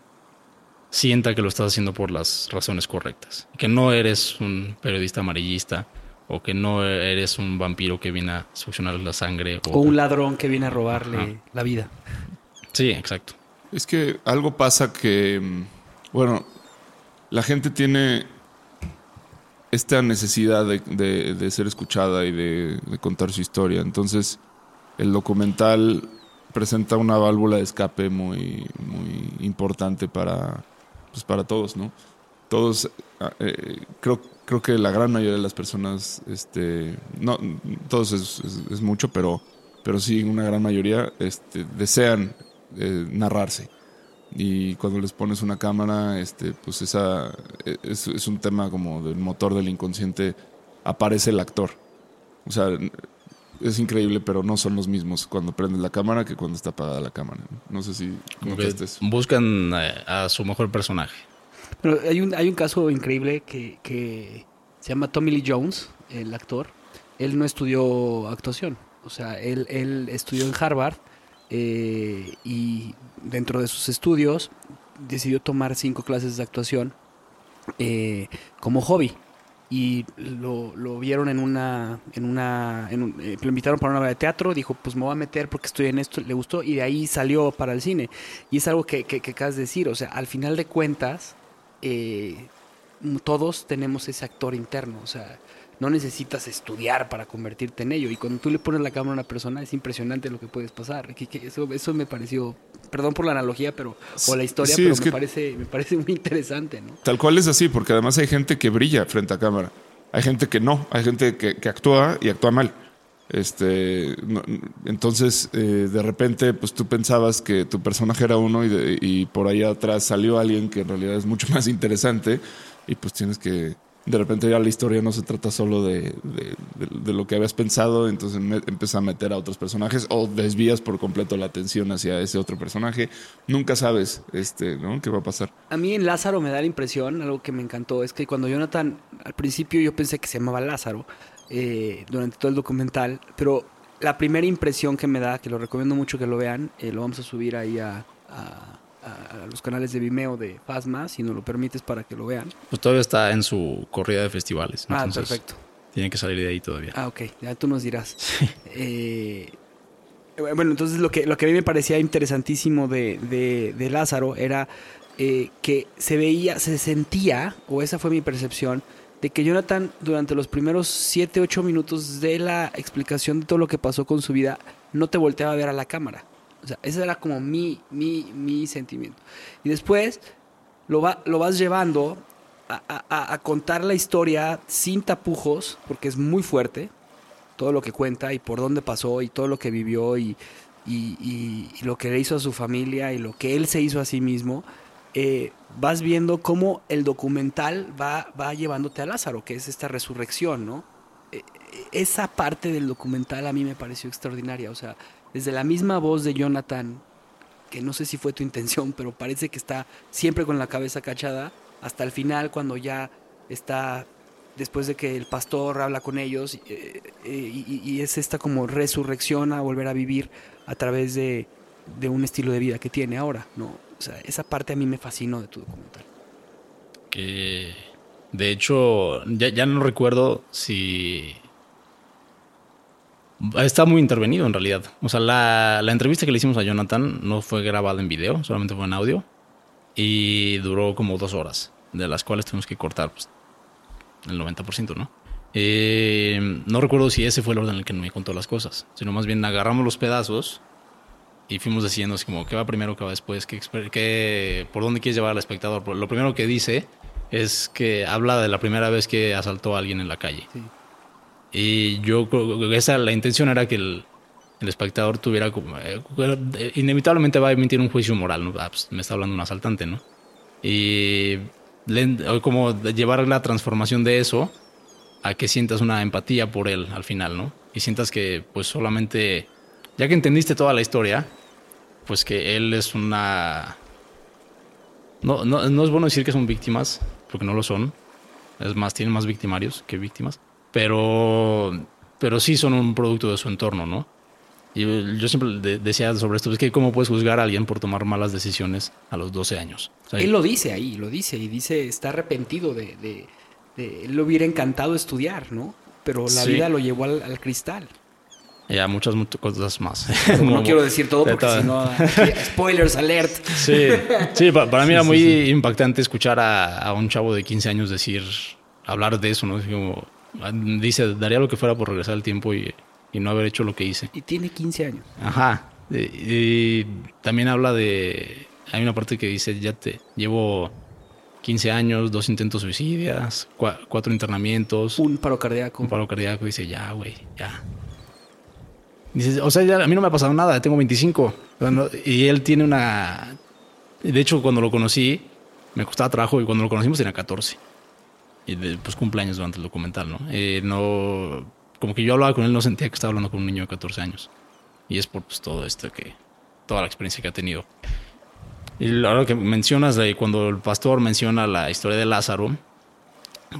sienta que lo estás haciendo por las razones correctas. Que no eres un periodista amarillista o que no eres un vampiro que viene a succionar la sangre. O, o un ladrón que viene a robarle Ajá. la vida. Sí, exacto. Es que algo pasa que, bueno, la gente tiene esta necesidad de, de, de ser escuchada y de, contar su historia. Entonces, el documental presenta una válvula de escape muy, muy importante para, pues para todos, ¿no? todos, ah, eh, creo, creo que la gran mayoría de las personas, este, no, todos es, es- es mucho, pero, pero sí una gran mayoría este, desean eh, narrarse. Y cuando les pones una cámara, este, pues esa eh, es, es un tema como del motor del inconsciente, aparece el actor. O sea, es increíble, pero no son los mismos cuando prendes la cámara que cuando está apagada la cámara. No sé si eso. buscan eh, a su mejor personaje. Pero hay un, hay un caso increíble que, que se llama Tommy Lee Jones, el actor. Él no estudió actuación. O sea, él, él estudió en Harvard eh, y dentro de sus estudios decidió tomar cinco clases de actuación eh, como hobby. Y lo, lo vieron en una... En una eh, lo invitaron para una obra de teatro. Dijo, pues me voy a meter porque estoy en esto. Le gustó y de ahí salió para el cine. Y es algo que, que, que acabas de decir. O sea, al final de cuentas eh, todos tenemos ese actor interno, o sea, no necesitas estudiar para convertirte en ello. Y cuando tú le pones la cámara a una persona, es impresionante lo que puedes pasar. Que- que eso, eso me pareció, perdón por la analogía, pero o la historia, Sí, pero me que- parece, me parece muy interesante, ¿no? Tal cual es así, porque además hay gente que brilla frente a cámara. Hay gente que no, hay gente que, que actúa y actúa mal. Este, no- entonces, eh, de repente, pues tú pensabas que tu personaje era uno y, de- y por ahí atrás salió alguien que en realidad es mucho más interesante y pues tienes que, de repente ya la historia no se trata solo de, de- lo que habías pensado, entonces me- empiezas a meter a otros personajes o desvías por completo la atención hacia ese otro personaje. Nunca sabes, este, ¿no? ¿Qué va a pasar? A mí en Lázaro me da la impresión, algo que me encantó, es que cuando Jonathan, al principio yo pensé que se llamaba Lázaro eh, durante todo el documental, pero la primera impresión que me da, que lo recomiendo mucho que lo vean, eh, lo vamos a subir ahí a, a- a- a los canales de Vimeo de Fasma, si nos lo permites para que lo vean. Pues todavía está en su corrida de festivales. Ah, entonces perfecto. Tiene que salir de ahí todavía. Ah, ok, ya tú nos dirás. Eh, bueno, entonces lo que, lo que a mí me parecía interesantísimo de, de- de Lázaro era eh, que se veía, se sentía, o esa fue mi percepción, de que Jonathan durante los primeros 7, 8 minutos de la explicación de todo lo que pasó con su vida, no te volteaba a ver a la cámara. O sea, ese era como mi, mi, mi sentimiento. Y después lo, va, lo vas llevando a, a- a contar la historia sin tapujos, porque es muy fuerte todo lo que cuenta y por dónde pasó y todo lo que vivió y, y- y- y lo que le hizo a su familia y lo que él se hizo a sí mismo, eh, vas viendo cómo el documental va, va llevándote a Lázaro, que es esta resurrección, ¿no? Eh, esa parte del documental a mí me pareció extraordinaria, o sea, desde la misma voz de Jonathan, que no sé si fue tu intención, pero parece que está siempre con la cabeza cachada, hasta el final cuando ya está después de que el pastor habla con ellos eh, eh, y, y es esta como resurrección a volver a vivir a través de, de un estilo de vida que tiene ahora, ¿no? Esa parte a mí me fascinó de tu documental. Que de hecho, ya, ya no recuerdo si. Está muy intervenido en realidad. O sea, la, la entrevista que le hicimos a Jonathan no fue grabada en video, solamente fue en audio. Y duró como dos horas, de las cuales tuvimos que cortar pues, el 90%, ¿no? Eh, no recuerdo si ese fue el orden en el que me contó las cosas, sino más bien agarramos los pedazos y fuimos diciendo así como qué va primero, qué va después, qué, qué- por dónde quieres llevar al espectador. Lo primero que dice es que habla de la primera vez que asaltó a alguien en la calle. Sí. Y yo creo que esa la intención era que el, el espectador tuviera eh, inevitablemente va a emitir un juicio moral, ¿no? Ah, pues, me está hablando un asaltante, ¿no? Y como llevar la transformación de eso a que sientas una empatía por él al final, ¿no? Y sientas que pues solamente ya que entendiste toda la historia, pues que él es una no, no, no es bueno decir que son víctimas, porque no lo son. Es más, tienen más victimarios que víctimas. Pero, pero sí son un producto de su entorno, ¿no? Y yo siempre de- decía sobre esto, es que cómo puedes juzgar a alguien por tomar malas decisiones a los 12 años. O sea, Él lo dice ahí, lo dice, y dice, está arrepentido de, de, de- él le hubiera encantado estudiar, ¿no? Pero la Sí. vida lo llevó al, al cristal. y a muchas, muchas cosas más. Pero no quiero decir todo porque si no, spoilers alert. Sí, sí pa- para mí era muy impactante escuchar a, a un chavo de 15 años decir, hablar de eso, ¿no? Como, dice, daría lo que fuera por regresar al tiempo y, y no haber hecho lo que hice. Y tiene 15 años. Ajá. Y, y también habla de, hay una parte que dice, ya te llevo 15 años, dos intentos suicidas, cua- cuatro internamientos, Un paro cardíaco. un paro cardíaco. Dice, ya, güey, ya. Dice, o sea, ya a mí no me ha pasado nada, tengo 25. O sea, no- y él tiene una... De hecho, cuando lo conocí, me costaba trabajo y cuando lo conocimos tenía 14. Y de- pues cumpleaños durante el documental, ¿no? Eh, no... Como que yo hablaba con él, no sentía que estaba hablando con un niño de 14 años. Y es por pues, todo esto que... Toda la experiencia que ha tenido. Y ahora que mencionas, de cuando el pastor menciona la historia de Lázaro,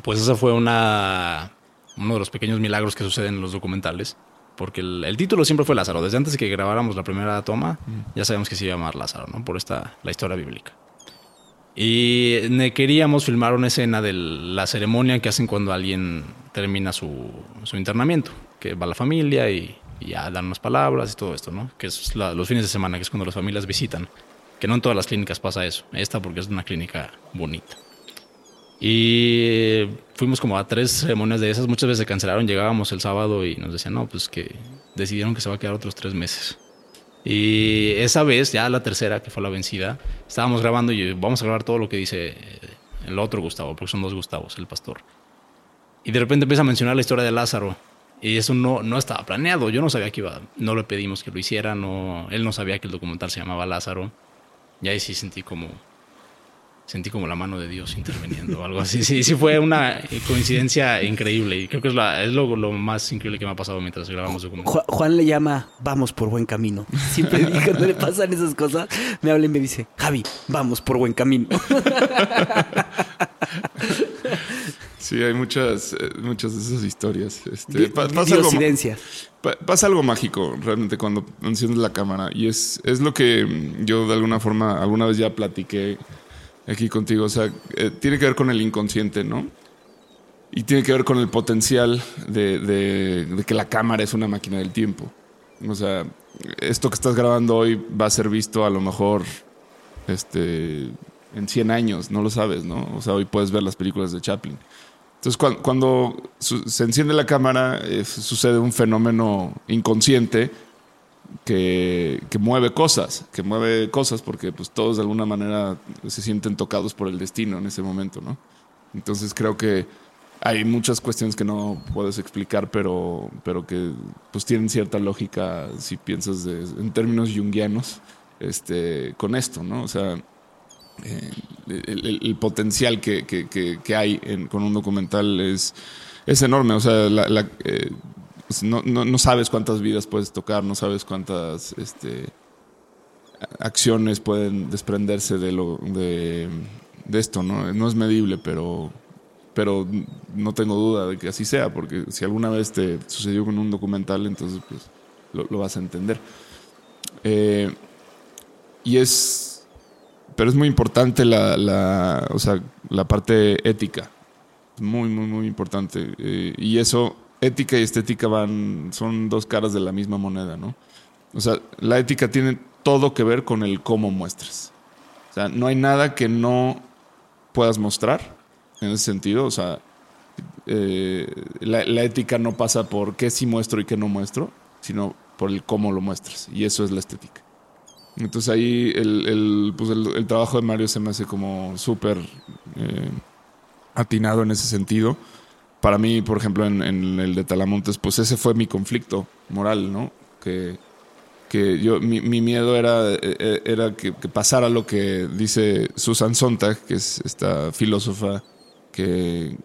pues esa fue una, uno de los pequeños milagros que suceden en los documentales. Porque el, el título siempre fue Lázaro. Desde antes de que grabáramos la primera toma, ya sabemos que se iba a llamar Lázaro, ¿no? Por esta, la historia bíblica. Y queríamos filmar una escena de la ceremonia que hacen cuando alguien termina su, su internamiento. Que va la familia y, y ya dan unas palabras y todo esto, ¿no? Que es la- los fines de semana, que es cuando las familias visitan. Que no en todas las clínicas pasa eso. Esta porque es una clínica bonita. Y fuimos como a tres ceremonias de esas. Muchas veces se cancelaron. Llegábamos el sábado y nos decían, no, pues que decidieron que se va a quedar otros tres meses. Y esa vez, ya la tercera, que fue la vencida, estábamos grabando y vamos a grabar todo lo que dice eh, el otro Gustavo, porque son dos Gustavos, el pastor. Y de repente empieza a mencionar la historia de Lázaro. Y eso no, no estaba planeado. Yo no sabía que iba, no le pedimos que lo hiciera, no, él no sabía que el documental se llamaba Lázaro. Y ahí sí sentí como, sentí como la mano de Dios interviniendo o algo así. Sí, sí fue una coincidencia increíble y creo que es, la, es lo, lo más increíble que me ha pasado mientras grabamos documental. Ju- Juan le llama, vamos por buen camino. Siempre cuando le pasan esas cosas, me habla y me dice, Javi, vamos por buen camino. Sí, hay muchas, eh, muchas de esas historias. Este, pa- pasa, algo, pasa algo mágico realmente cuando enciendes la cámara. Y es, es lo que yo de alguna forma, alguna vez ya platiqué aquí contigo. O sea, eh, tiene que ver con el inconsciente, ¿no? Y tiene que ver con el potencial de, que la cámara es una máquina del tiempo. O sea, esto que estás grabando hoy va a ser visto a lo mejor este, en 100 años, no lo sabes, ¿no? O sea, hoy puedes ver las películas de Chaplin. Entonces, cuan- cuando, se enciende la cámara, eh, sucede un fenómeno inconsciente que, mueve cosas, que mueve cosas porque pues, todos de alguna manera se sienten tocados por el destino en ese momento, ¿no? Entonces creo que hay muchas cuestiones que no puedes explicar, pero, pero que pues tienen cierta lógica si piensas de- en términos junguianos este, con esto, ¿no? O sea, eh, el, potencial que, que- hay con un documental es, es enorme. O sea, la, eh, pues, no, no- no sabes cuántas vidas puedes tocar, no sabes cuántas este, acciones pueden desprenderse de, lo, de, de esto. ¿no? no es medible, pero, pero no tengo duda de que así sea, porque si alguna vez te sucedió con un documental, entonces pues, lo, lo vas a entender. Eh, y es pero es muy importante la, la, o sea, la parte ética. Muy, muy, muy importante. Eh, y eso, ética y estética van, son dos caras de la misma moneda, ¿no? O sea, la ética tiene todo que ver con el cómo muestras. O sea, no hay nada que no puedas mostrar en ese sentido. O sea, eh, la, la ética no pasa por qué sí muestro y qué no muestro, sino por el cómo lo muestras. Y eso es la estética. Entonces ahí el, el, pues el, trabajo de Mario se me hace como súper eh, atinado en ese sentido. Para mí, por ejemplo, en, el de Talamontes, pues ese fue mi conflicto moral, ¿no? Que, que yo, mi, mi miedo era, eh, era que, que pasara lo que dice Susan Sontag, que es esta filósofa que,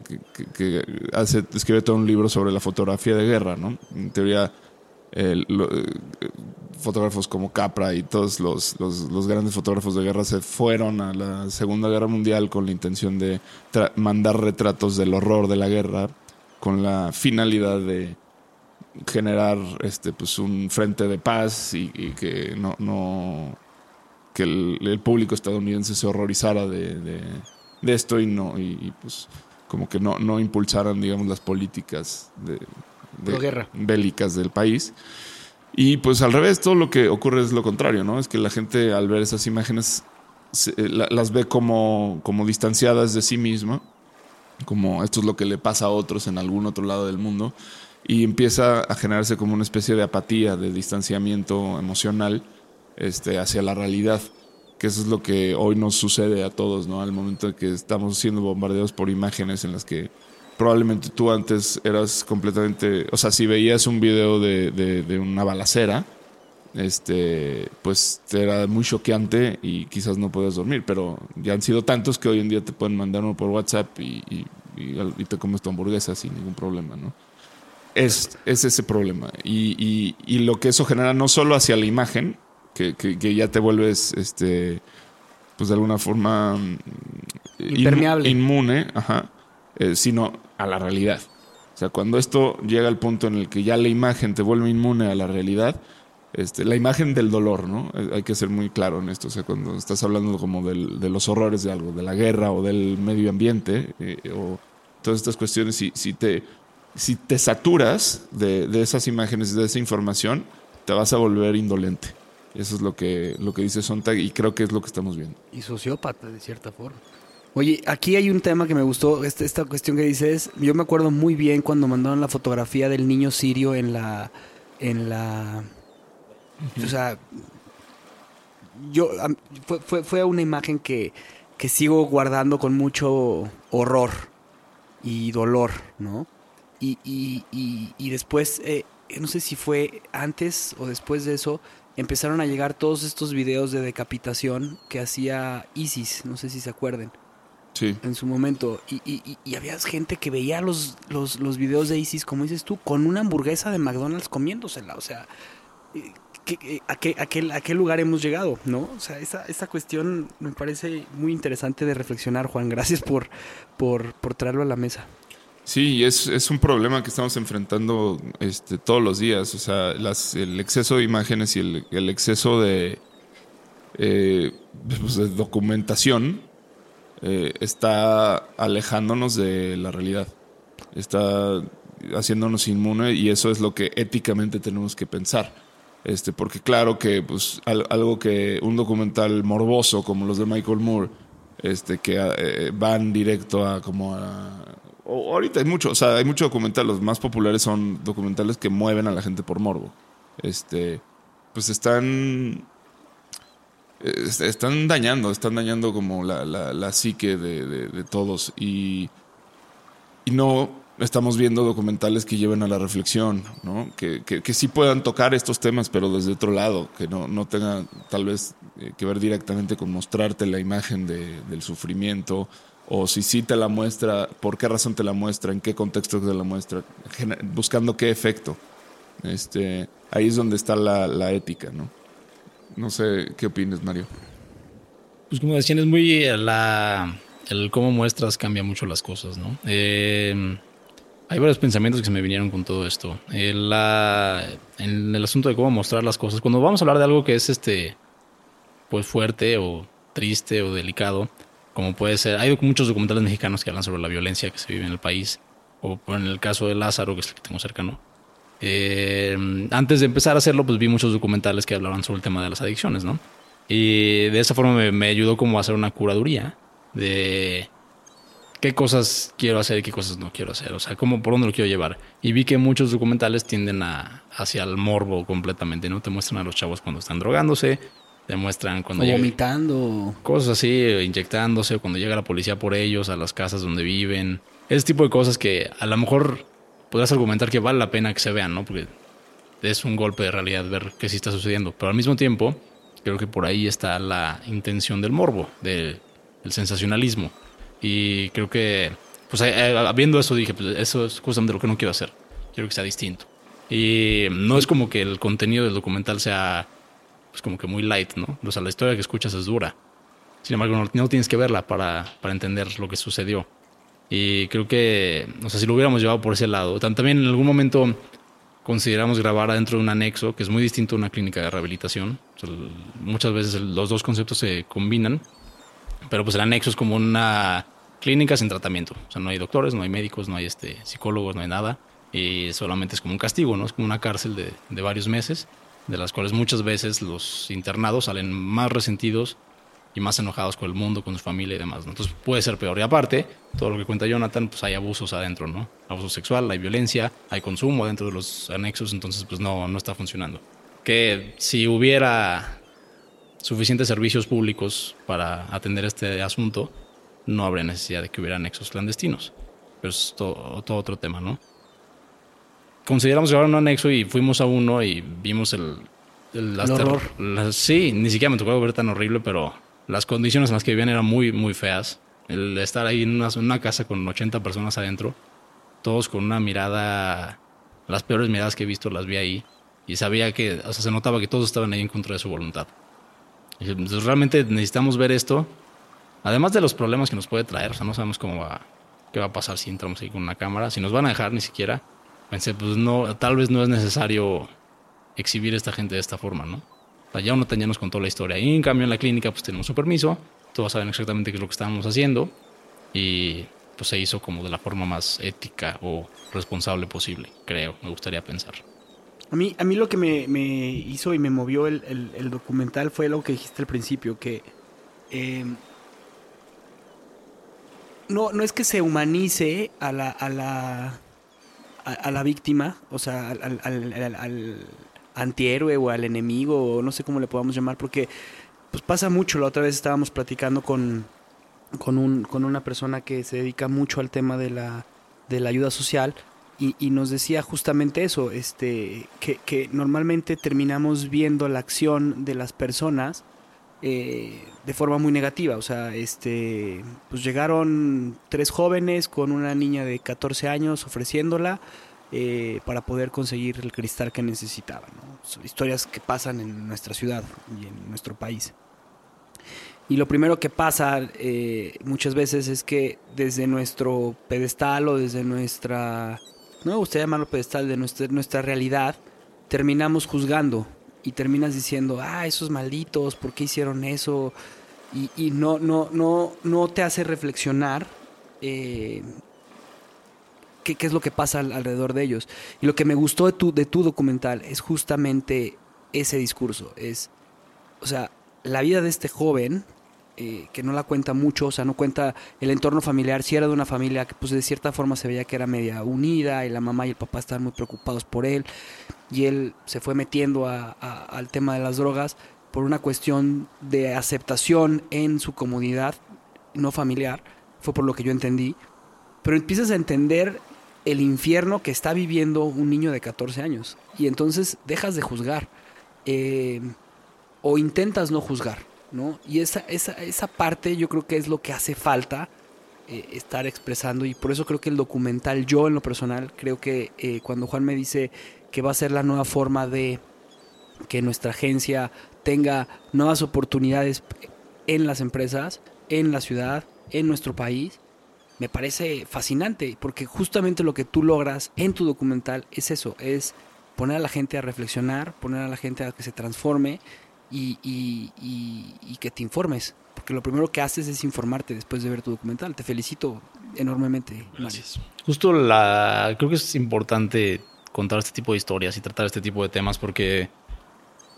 que hace, escribe todo un libro sobre la fotografía de guerra, ¿no? En teoría, lo, eh, fotógrafos como Capra y todos los, los, grandes fotógrafos de guerra se fueron a la Segunda Guerra Mundial con la intención de mandar retratos del horror de la guerra, con la finalidad de generar este pues un frente de paz y, que no, no que el, el, público estadounidense se horrorizara de, de, esto y no y, pues como que no, no impulsaran digamos las políticas de, de bélicas del país y pues al revés, todo lo que ocurre es lo contrario, ¿no? Es que la gente al ver esas imágenes se, la, las ve como, como distanciadas de sí misma, como esto es lo que le pasa a otros en algún otro lado del mundo, y empieza a generarse como una especie de apatía, de distanciamiento emocional este, hacia la realidad, que eso es lo que hoy nos sucede a todos, ¿no? Al momento de que estamos siendo bombardeados por imágenes en las que probablemente tú antes eras completamente, o sea, si veías un video de, de, de una balacera, este, pues era muy choqueante y quizás no puedas dormir, pero ya han sido tantos que hoy en día te pueden mandar uno por WhatsApp y, y, y, y te comes tu hamburguesa sin ningún problema, ¿no? Es, es ese problema. Y, lo que eso genera no solo hacia la imagen, que, que, que ya te vuelves, este, pues de alguna forma Impermeable. inmune, ajá, eh, sino a la realidad. O sea, cuando esto llega al punto en el que ya la imagen te vuelve inmune a la realidad, este, la imagen del dolor, ¿no? Eh, Hay que ser muy claro en esto. O sea, cuando estás hablando como del, de los horrores de algo, de la guerra o del medio ambiente, eh, o todas estas cuestiones, si, si, te, si te saturas de, de esas imágenes, de esa información, te vas a volver indolente. Eso es lo que, lo que dice Sontag y creo que es lo que estamos viendo. Y sociópata, de cierta forma. Oye, aquí hay un tema que me gustó, esta, esta cuestión que dices. Yo me acuerdo muy bien cuando mandaron la fotografía del niño sirio en la. En la o sea, yo fue, fue, fue una imagen que, que sigo guardando con mucho horror y dolor, ¿no? Y, y, y, y después, eh, no sé si fue antes o después de eso, empezaron a llegar todos estos videos de decapitación que hacía ISIS, no sé si se acuerden Sí. en su momento. Y, y, y- había gente que veía los, los, los videos de ISIS, como dices tú, con una hamburguesa de McDonald's comiéndosela. O sea, eh, ¿qué- qué- a, qué, a, qué, a qué lugar hemos llegado? ¿no? O sea, esa, esa cuestión me parece muy interesante de reflexionar, Juan. Gracias por, por, por traerlo a la mesa. Sí, es, es un problema que estamos enfrentando este, todos los días. O sea, las, el exceso de imágenes y el, el exceso de, eh, pues, de documentación eh, está alejándonos de la realidad. Está haciéndonos inmune y eso es lo que éticamente tenemos que pensar. Este, porque claro que pues, al- algo que un documental morboso como los de Michael Moore, este, que eh, van directo a como a ahorita hay mucho, o sea, hay mucho documental, los más populares son documentales que mueven a la gente por morbo. Este, pues están est- están dañando, están dañando como la, la, la psique de, de- de todos y, y no estamos viendo documentales que lleven a la reflexión, ¿no? Que, que, que sí puedan tocar estos temas, pero desde otro lado, que no, no tenga tal vez eh, que ver directamente con mostrarte la imagen de- del sufrimiento o si sí te la muestra, por qué razón te la muestra, en qué contexto te la muestra, buscando qué efecto. Este, ahí es donde está la, la ética, ¿no? No sé qué opinas, Mario. Pues como decían, es muy eh, la el cómo muestras cambia mucho las cosas, ¿no? Eh, hay varios pensamientos que se me vinieron con todo esto. Eh, la- en el asunto de cómo mostrar las cosas, cuando vamos a hablar de algo que es este, pues fuerte o triste o delicado, como puede ser, hay muchos documentales mexicanos que hablan sobre la violencia que se vive en el país, o en el caso de Lázaro, que es el que tengo cercano. Eh, antes de empezar a hacerlo, pues vi muchos documentales que hablaban sobre el tema de las adicciones, ¿no? Y de esa forma me, me ayudó como a hacer una curaduría de qué cosas quiero hacer y qué cosas no quiero hacer. O sea, cómo, por dónde lo quiero llevar. Y vi que muchos documentales tienden a, hacia el morbo completamente, ¿no? Te muestran a los chavos cuando están drogándose, te muestran cuando O vomitando. cosas así, inyectándose, cuando llega la policía por ellos, a las casas donde viven. Ese tipo de cosas que a lo mejor podrás argumentar que vale la pena que se vean, ¿no? Porque es un golpe de realidad ver qué sí está sucediendo. Pero al mismo tiempo, creo que por ahí está la intención del morbo, del el sensacionalismo. Y creo que, pues eh, eh, viendo eso dije, pues eso es justamente lo que no quiero hacer. Quiero que sea distinto. Y no es como que el contenido del documental sea, pues como que muy light, ¿no? O sea, la historia que escuchas es dura. Sin embargo, no, no tienes que verla para, para entender lo que sucedió. Y creo que, o sea, si lo hubiéramos llevado por ese lado, tam- también en algún momento consideramos grabar adentro de un anexo, que es muy distinto a una clínica de rehabilitación. Muchas veces los dos conceptos se combinan, pero pues el anexo es como una clínica sin tratamiento. O sea, no hay doctores, no hay médicos, no hay este, psicólogos, no hay nada. Y solamente es como un castigo, ¿no? Es como una cárcel de, de varios meses, de las cuales muchas veces los internados salen más resentidos y más enojados con el mundo, con su familia y demás. ¿no? Entonces puede ser peor. Y aparte, todo lo que cuenta Jonathan, pues hay abusos adentro, ¿no? Abuso sexual, hay violencia, hay consumo dentro de los anexos, entonces pues no, no está funcionando. Que si hubiera suficientes servicios públicos para atender este asunto, no habría necesidad de que hubiera nexos clandestinos. Pero es todo, todo otro tema, ¿no? Consideramos llevar un anexo y fuimos a uno y vimos el... el, El horror. las- sí, ni siquiera me tocó ver tan horrible, pero las condiciones en las que vivían eran muy, muy feas. El estar ahí en una, una casa con 80 personas adentro, todos con una mirada, las peores miradas que he visto las vi ahí. Y sabía que, o sea, se notaba que todos estaban ahí en contra de su voluntad. Y dije, "Pues, realmente necesitamos ver esto. Además de los problemas que nos puede traer, o sea, no sabemos cómo va, qué va a pasar si entramos ahí con una cámara, si nos van a dejar ni siquiera. Pensé, pues no, tal vez no es necesario exhibir a esta gente de esta forma, ¿no? Sea, uno ya nos contó la historia. Y en cambio en la clínica pues tenemos su permiso, todos saben exactamente qué es lo que estábamos haciendo y pues se hizo como de la forma más ética o responsable posible, creo, me gustaría pensar. A mí, a mí lo que me, me hizo y me movió el, el- documental fue lo que dijiste al principio, que eh, no, no es que se humanice a la, a la, a, la víctima, o sea, al antihéroe o al enemigo, o no sé cómo le podamos llamar, porque pues pasa mucho. La otra vez estábamos platicando con, con, un, con una persona que se dedica mucho al tema de la, de la ayuda social y, y nos decía justamente eso, este, que, que normalmente terminamos viendo la acción de las personas eh, de forma muy negativa. O sea, este, pues llegaron tres jóvenes con una niña de 14 años ofreciéndola eh, para poder conseguir el cristal que necesitaban. Son historias que pasan en nuestra ciudad y en nuestro país. Y lo primero que pasa eh, muchas veces es que desde nuestro pedestal o desde nuestra, no me gustaría llamarlo pedestal, de nuestra, nuestra realidad, terminamos juzgando y terminas diciendo, ah, esos malditos, ¿por qué hicieron eso? Y, y no, no, no, no te hace reflexionar eh, qué, qué es lo que pasa al- alrededor de ellos. Y lo que me gustó de tu, de tu documental es justamente ese discurso. Es, o sea, la vida de este joven, eh, que no la cuenta mucho, o sea, no cuenta el entorno familiar, si era de una familia que pues de cierta forma se veía que era media unida y la mamá y el papá estaban muy preocupados por él y él se fue metiendo a- a- al tema de las drogas por una cuestión de aceptación en su comunidad, no familiar, fue por lo que yo entendí, pero empiezas a entender el infierno que está viviendo un niño de 14 años y entonces dejas de juzgar eh, o intentas no juzgar, ¿no? Y esa, esa, esa parte yo creo que es lo que hace falta eh, estar expresando y por eso creo que el documental, yo en lo personal, creo que eh, cuando Juan me dice que va a ser la nueva forma de que nuestra agencia tenga nuevas oportunidades en las empresas, en la ciudad, en nuestro país, me parece fascinante, porque justamente lo que tú logras en tu documental es eso, es poner a la gente a reflexionar, poner a la gente a que se transforme y, y- y- y que te informes, porque lo primero que haces es informarte después de ver tu documental. Te felicito enormemente. Mario. Justo la creo que es importante contar este tipo de historias y tratar este tipo de temas porque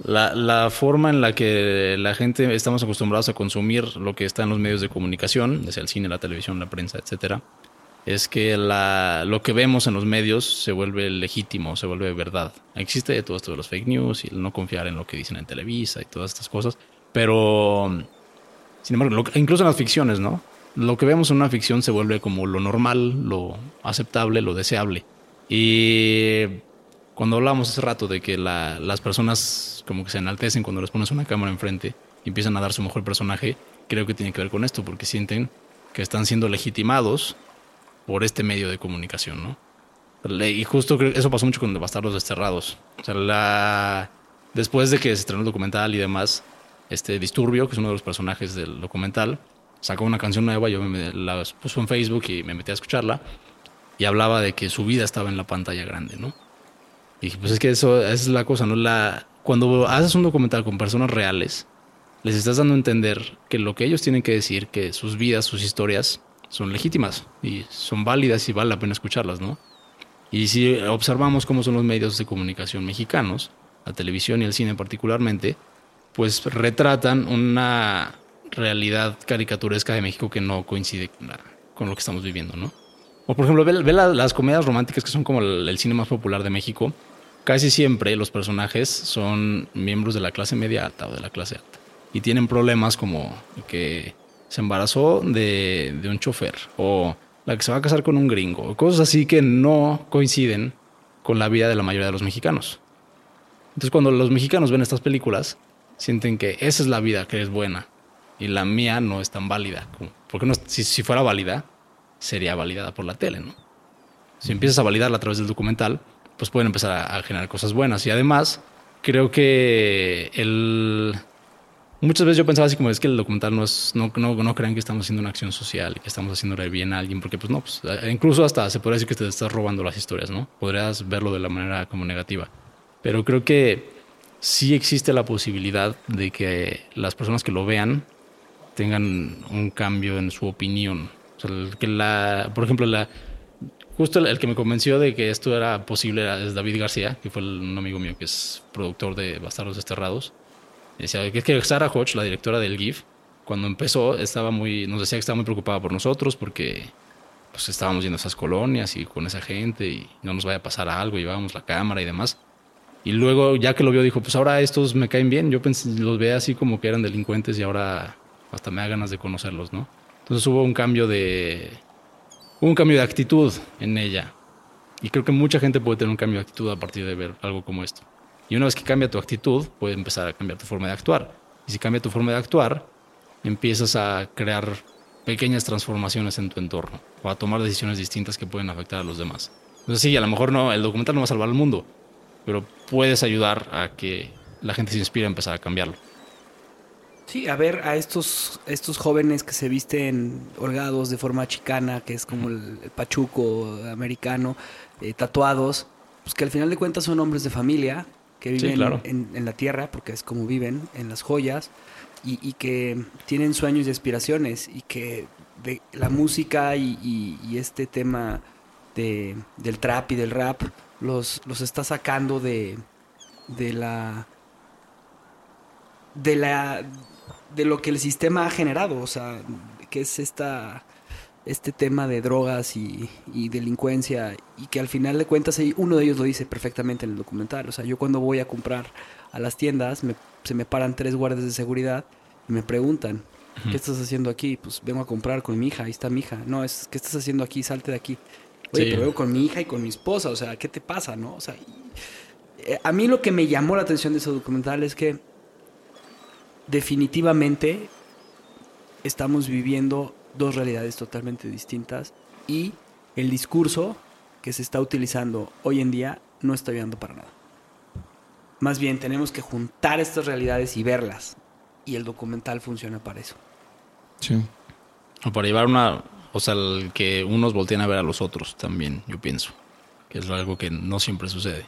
la, la forma en la que la gente estamos acostumbrados a consumir lo que está en los medios de comunicación, sea el cine, la televisión, la prensa, etcétera, es que la, lo que vemos en los medios se vuelve legítimo, se vuelve verdad. Existe todo esto de los fake news y no confiar en lo que dicen en Televisa y todas estas cosas, pero sin embargo, incluso en las ficciones, ¿no? Lo que vemos en una ficción se vuelve como lo normal, lo aceptable, lo deseable. Y cuando hablamos hace rato de que la- las personas como que se enaltecen cuando les pones una cámara enfrente y empiezan a dar su mejor personaje, creo que tiene que ver con esto, porque sienten que están siendo legitimados por este medio de comunicación, ¿no? Y justo eso pasó mucho con Bastardos Desterrados. O sea, la... después de que se estrenó el documental y demás, este Disturbio, que es uno de los personajes del documental, sacó una canción nueva, yo me, la puso en Facebook y me metí a escucharla, y hablaba de que su vida estaba en la pantalla grande, ¿no? Y dije, pues es que eso esa es la cosa, ¿no? La, cuando haces un documental con personas reales, les estás dando a entender que lo que ellos tienen que decir, que sus vidas, sus historias, son legítimas y son válidas y vale la pena escucharlas, ¿no? Y si observamos cómo son los medios de comunicación mexicanos, la televisión y el cine particularmente, pues retratan una realidad caricaturesca de México que no coincide con, con lo que estamos viviendo, ¿no? O por ejemplo, ve, ve la- las comedias románticas que son como el, cine más popular de México. Casi siempre los personajes son miembros de la clase media alta o de la clase alta. y tienen problemas como que se embarazó de, un chofer o la que se va a casar con un gringo, cosas así que no coinciden con la vida de la mayoría de los mexicanos. Entonces cuando los mexicanos ven estas películas, sienten que esa es la vida que es buena y la mía no es tan válida. Porque si fuera válida, sería validada por la tele, ¿no? Si empiezas a validarla a través del documental, pues pueden empezar a, generar cosas buenas. Y además, creo que el... Muchas veces yo pensaba así como es que el documental no es, no, no, no crean que estamos haciendo una acción social y que estamos haciéndole bien a alguien, porque pues no, pues eh, incluso hasta se podría decir que te estás robando las historias, ¿no? Podrías verlo de la manera como negativa. Pero creo que sí existe la posibilidad de que las personas que lo vean tengan un cambio en su opinión. El que la, por ejemplo, la, justo el, el que me convenció de que esto era posible era- es David García, que fue el- un amigo mío que es productor de Bastardos Desterrados. Decía que es que Sarah Hodge, la directora del GIF, cuando empezó estaba muy, nos decía que estaba muy preocupada por nosotros porque pues estábamos yendo a esas colonias y con esa gente y no nos vaya a pasar algo, llevábamos la cámara y demás. Y luego, ya que lo vio, dijo, pues ahora estos me caen bien. Yo pensé, los veía así como que eran delincuentes y ahora hasta me da ganas de conocerlos, ¿no? Entonces hubo un cambio de... Un cambio de actitud en ella. Y creo que mucha gente puede tener un cambio de actitud a partir de ver algo como esto. Y una vez que cambia tu actitud, puede empezar a cambiar tu forma de actuar. Y si cambia tu forma de actuar, empiezas a crear pequeñas transformaciones en tu entorno o a tomar decisiones distintas que pueden afectar a los demás. Entonces sí, a lo mejor no, el documental no va a salvar al mundo, pero puedes ayudar a que la gente se inspire a empezar a cambiarlo. Sí, a ver a estos, estos jóvenes que se visten holgados de forma chicana, que es como el, el pachuco americano, eh, tatuados, pues que al final de cuentas son hombres de familia, que Sí, viven claro. en, en la tierra, porque es como viven, en las joyas, y, y que tienen sueños y aspiraciones, y que de la música y, y- y este tema de, del trap y del rap los, los está sacando de, de la de la de lo que el sistema ha generado, o sea, que es esta este tema de drogas y, y delincuencia y que al final de cuentas uno de ellos lo dice perfectamente en el documental, o sea, yo cuando voy a comprar a las tiendas me- se me paran tres guardias de seguridad y me preguntan, ¿qué estás haciendo aquí? Pues vengo a comprar con mi hija, ahí está mi hija. No, es ¿qué estás haciendo aquí? Salte de aquí. Oye, Sí. pero vengo con mi hija y con mi esposa, o sea, ¿qué te pasa, no? O sea, y- eh, a mí lo que me llamó la atención de ese documental es que definitivamente estamos viviendo dos realidades totalmente distintas y el discurso que se está utilizando hoy en día no está ayudando para nada. Más bien tenemos que juntar estas realidades y verlas y el documental funciona para eso. Sí. O para llevar una, o sea, el que unos volteen a ver a los otros también, yo pienso, que es algo que no siempre sucede.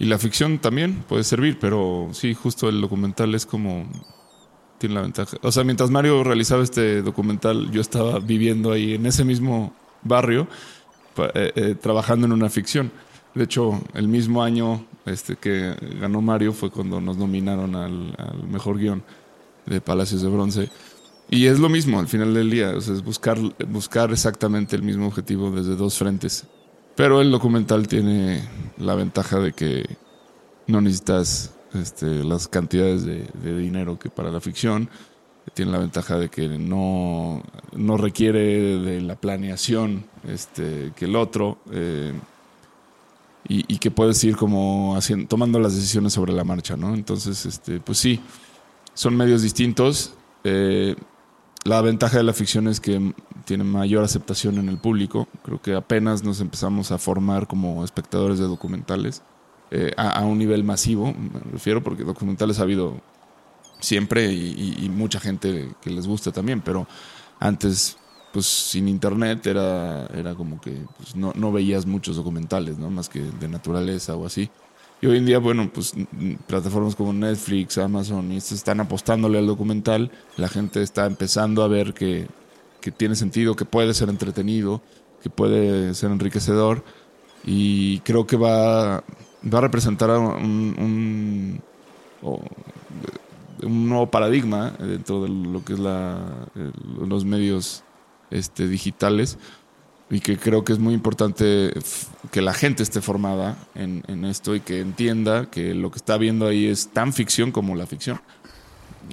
Y la ficción también puede servir, pero sí, justo el documental es como. Tiene la ventaja. O sea, mientras Mario realizaba este documental, yo estaba viviendo ahí en ese mismo barrio, eh, eh, trabajando en una ficción. De hecho, el mismo año este, que ganó Mario fue cuando nos nominaron al, mejor guion de Palacios de Bronce. Y es lo mismo al final del día, es buscar, buscar exactamente el mismo objetivo desde dos frentes. Pero el documental tiene la ventaja de que no necesitas este, las cantidades de, dinero que para la ficción. Tiene la ventaja de que no, no requiere de la planeación este, que el otro. eh, y, y que puedes ir como haciendo, tomando las decisiones sobre la marcha, ¿no? Entonces, este, pues sí, son medios distintos. Eh, la ventaja de la ficción es que tiene mayor aceptación en el público. Creo que apenas nos empezamos a formar como espectadores de documentales eh, a, a un nivel masivo, me refiero, porque documentales ha habido siempre y, y- y mucha gente que les gusta también, pero antes, pues sin internet era, era como que pues, no, no veías muchos documentales, ¿no? Más que de naturaleza o así. Y hoy en día, bueno, pues plataformas como Netflix, Amazon, y están apostándole al documental. La gente está empezando a ver que, que tiene sentido, que puede ser entretenido, que puede ser enriquecedor. Y creo que va, va a representar un, un, nuevo paradigma dentro de lo que es el- los medios este, digitales y que creo que es muy importante que la gente esté formada en esto y que entienda que lo que está viendo ahí es tan ficción como la ficción.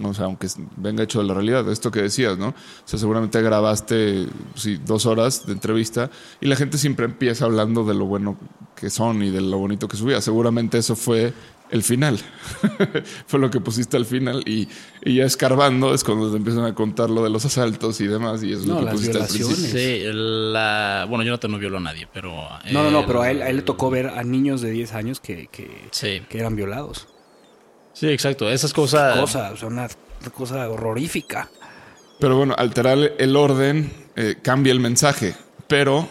O sea, aunque venga hecho de la realidad, esto que decías, ¿no? O sea, seguramente grabaste sí, dos horas de entrevista y la gente siempre empieza hablando de lo bueno que son y de lo bonito que subía. Seguramente eso fue el final. fue lo que pusiste al final y, y ya escarbando es cuando te empiezan a contar lo de los asaltos y demás y eso es No, lo que las pusiste al principio. Sí, la, bueno, Jonathan no violó a nadie, pero... No, no, no, el- pero a él, a él le tocó ver a niños de 10 años que, que, Sí, que eran violados. Sí, exacto. Esas cosas... Cosa, o sea, una, cosa horrorífica. Pero bueno, alterar el orden eh, cambia el mensaje, pero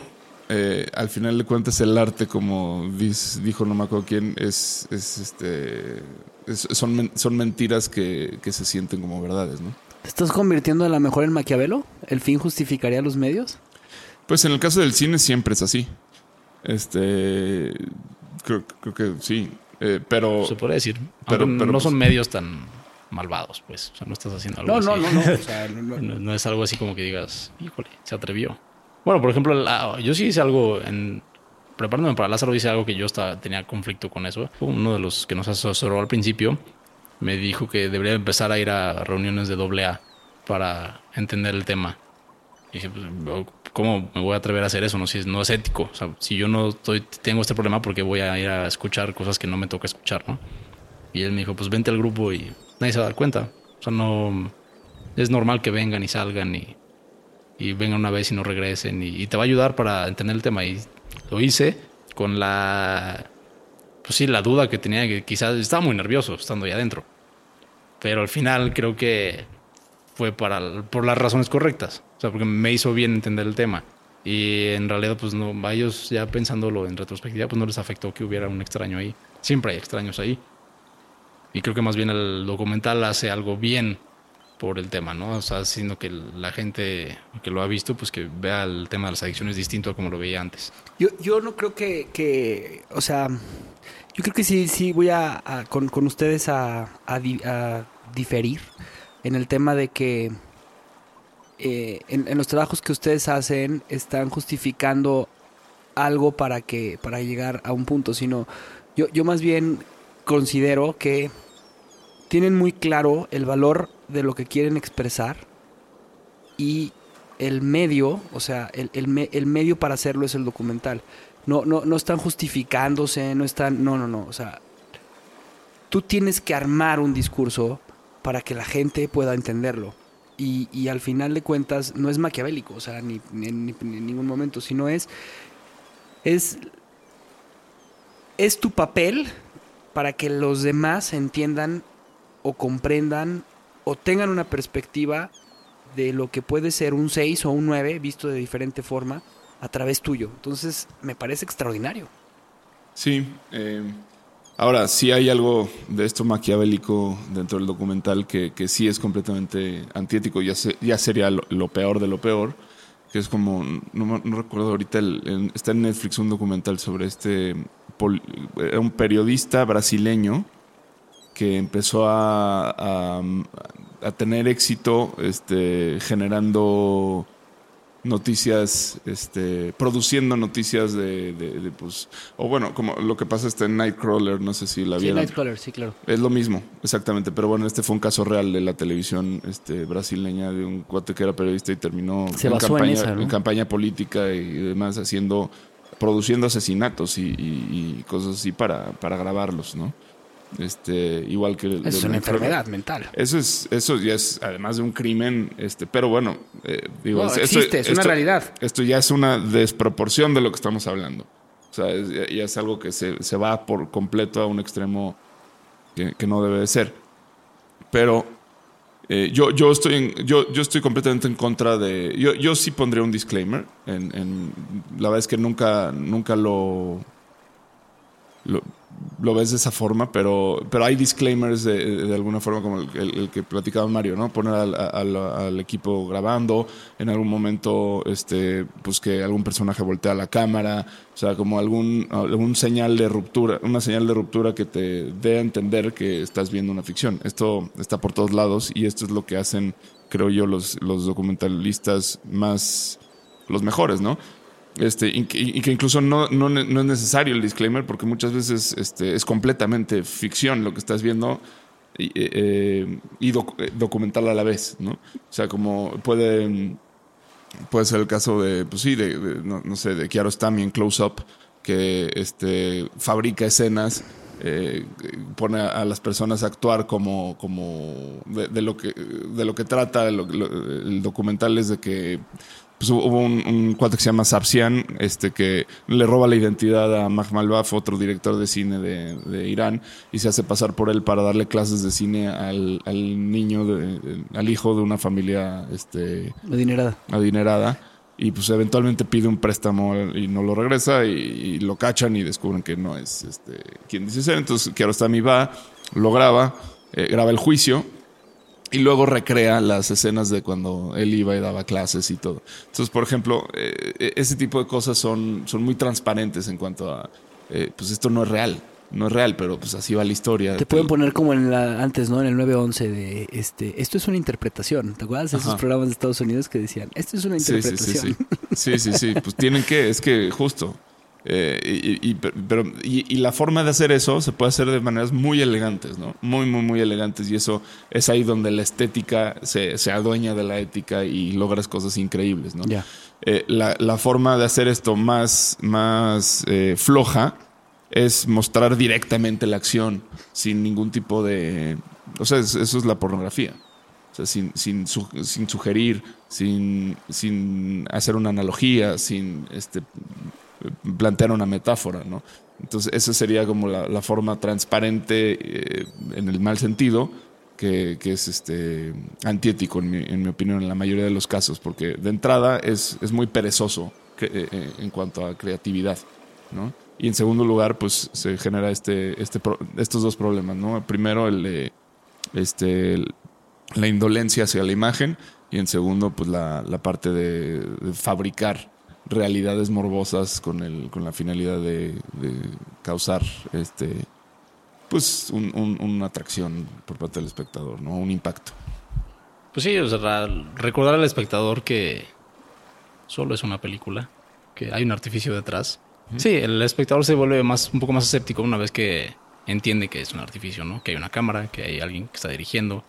eh, al final de cuentas el arte, como dis- dijo no me acuerdo quién, es, es este es- son, son mentiras que, que se sienten como verdades, ¿no? ¿Te estás convirtiendo a lo mejor en Maquiavelo? ¿El fin justificaría los medios? Pues en el caso del cine siempre es así. Este creo, creo que sí. Eh, pero Se puede decir. pero- no pues- son medios tan malvados, pues. O sea, no estás haciendo algo No, no, así. no, no. O sea, no, no. No, no es algo así como que digas, híjole, se atrevió. Bueno, por ejemplo, la- yo sí hice algo en. Preparándome para Lázaro, hice algo que yo estaba, tenía conflicto con eso. Uno de los que nos asesoró al principio me dijo que debería empezar a ir a reuniones de doble A para entender el tema. Y dije, pues, ¿cómo me voy a atrever a hacer eso? No, si no es ético. O sea, si yo no estoy, tengo este problema, porque voy a ir a escuchar cosas que no me toca escuchar, no? Y él me dijo, pues vente al grupo y nadie se va a dar cuenta. O sea, no... Es normal que vengan y salgan y, y vengan una vez y no regresen. Y, y te va a ayudar para entender el tema. Y lo hice con la... Pues sí, la duda que tenía, que quizás estaba muy nervioso estando ahí adentro. Pero al final creo que fue para, por las razones correctas. O sea, porque me hizo bien entender el tema. Y en realidad, pues no, a ellos ya pensándolo en retrospectiva, pues no les afectó que hubiera un extraño ahí. Siempre hay extraños ahí. Y creo que más bien el documental hace algo bien por el tema, ¿no? O sea, haciendo que la gente que lo ha visto, pues que vea el tema de las adicciones distinto a como lo veía antes. Yo, yo no creo que, que, o sea, yo creo que sí, sí voy a, a- con, con ustedes a, a a diferir en el tema de que eh, en, los trabajos que ustedes hacen están justificando algo para que para llegar a un punto, sino yo, yo más bien considero que tienen muy claro el valor de lo que quieren expresar y el medio, o sea, el, el el medio para hacerlo es el documental. No, no, no están justificándose, no están, no, no, no, o sea, tú tienes que armar un discurso para que la gente pueda entenderlo. Y, y al final de cuentas no es maquiavélico, o sea, ni, en ningún momento, sino es, es, es tu papel para que los demás entiendan o comprendan o tengan una perspectiva de lo que puede ser un 6 o un 9 visto de diferente forma a través tuyo. Entonces, me parece extraordinario. Sí. eh, ahora, sí hay algo de esto maquiavélico dentro del documental que, que sí es completamente antiético, ya, ya sería lo, peor de lo peor, que es como, no, no recuerdo ahorita, el- está en Netflix un documental sobre este, era un periodista brasileño que empezó a, a- a tener éxito este, generando noticias, este, produciendo noticias de, de- de, pues, o bueno, como lo que pasa este en Nightcrawler, no sé si la Sí, vieron. Nightcrawler, sí, claro. Es lo mismo, exactamente, pero bueno, este fue un caso real de la televisión este, brasileña de un cuate que era periodista y terminó Se basó en campaña, esa, ¿no? campaña política y demás haciendo, produciendo asesinatos y, y- y cosas así para, para grabarlos, ¿no? Este, igual que Es una enfermedad mental. Eso es, eso ya es, además de un crimen, este, pero bueno, eh, digo, No, es- esto- existe, es una esto- realidad. Esto ya es una desproporción de lo que estamos hablando. O sea, es- ya, ya es algo que se, se va por completo a un extremo que, que no debe de ser. Pero eh, yo, yo, estoy en- yo, yo estoy completamente en contra de... Yo, yo sí pondría un disclaimer. En, en- la verdad es que nunca, nunca lo, lo, lo ves de esa forma, pero, pero hay disclaimers de, alguna forma como el, que platicaba Mario, ¿no? Poner al equipo grabando, en algún momento, este, pues que algún personaje voltea la cámara, o sea, como algún, algún señal de ruptura, una señal de ruptura que te dé a entender que estás viendo una ficción. Esto está por todos lados y esto es lo que hacen, creo yo, los, los documentalistas más, los mejores, ¿no? Este, y, que, y que incluso no, no, es necesario el disclaimer porque muchas veces este, es completamente ficción lo que estás viendo y, eh, eh, eh, documental a la vez, ¿no? O sea, como puede, puede ser el caso de, pues sí, de, de- no, sé, de Kiarostami en Close Up, que este, fabrica escenas, eh, pone a, las personas a actuar como, como de, de lo que, de lo que trata el documental es de que pues hubo un, un cuate que se llama Sapsian, este, que le roba la identidad a Mahmalbaf, otro director de cine de, de Irán, y se hace pasar por él para darle clases de cine al, al niño, de- al hijo de una familia este, Adinerada. adinerada. Y pues eventualmente pide un préstamo y no lo regresa y, y lo cachan y descubren que no es este, quien dice ser. Entonces Kiarostami va, lo graba, eh, graba el juicio y luego recrea las escenas de cuando él iba y daba clases y todo. Entonces, por ejemplo, eh, ese tipo de cosas son, son muy transparentes en cuanto a, eh, pues esto no es real, no es real, pero pues así va la historia. Te pueden poner como en la, antes, ¿no? En el 911 de, este, esto es una interpretación. ¿Te acuerdas de esos Ajá. programas de Estados Unidos que decían, esto es una Sí, sí, sí, interpretación? sí. Sí, sí, sí. Pues tienen que, es que justo. Eh, y, y- pero, y, y la forma de hacer eso se puede hacer de maneras muy elegantes, ¿no? Muy, muy, muy elegantes. Y eso es ahí donde la estética se, se adueña de la ética y logras cosas increíbles, ¿no? Ya. Eh, la, la forma de hacer esto más, más eh, floja es mostrar directamente la acción sin ningún tipo de... O sea, es- eso es la pornografía. O sea, sin, sin, su- sin sugerir, sin, sin hacer una analogía, sin este, plantear una metáfora, ¿no? Entonces, esa sería como la, forma transparente eh, en el mal sentido que, es este antiético, en mi, opinión, en la mayoría de los casos, porque de entrada es, es muy perezoso eh, eh, en cuanto a creatividad, ¿no? Y en segundo lugar, pues se genera este, este, estos dos problemas, ¿no? Primero, el este, la indolencia hacia la imagen y en segundo, pues la, parte de fabricar realidades morbosas con, el, con la finalidad de, de causar este, pues un- un- una atracción por parte del espectador, ¿no? Un impacto. Pues sí, o sea, recordar al espectador que solo es una película, que hay un artificio detrás. Sí, el espectador se vuelve más, un poco más escéptico una vez que entiende que es un artificio, ¿no? Que hay una cámara, que hay alguien que está dirigiendo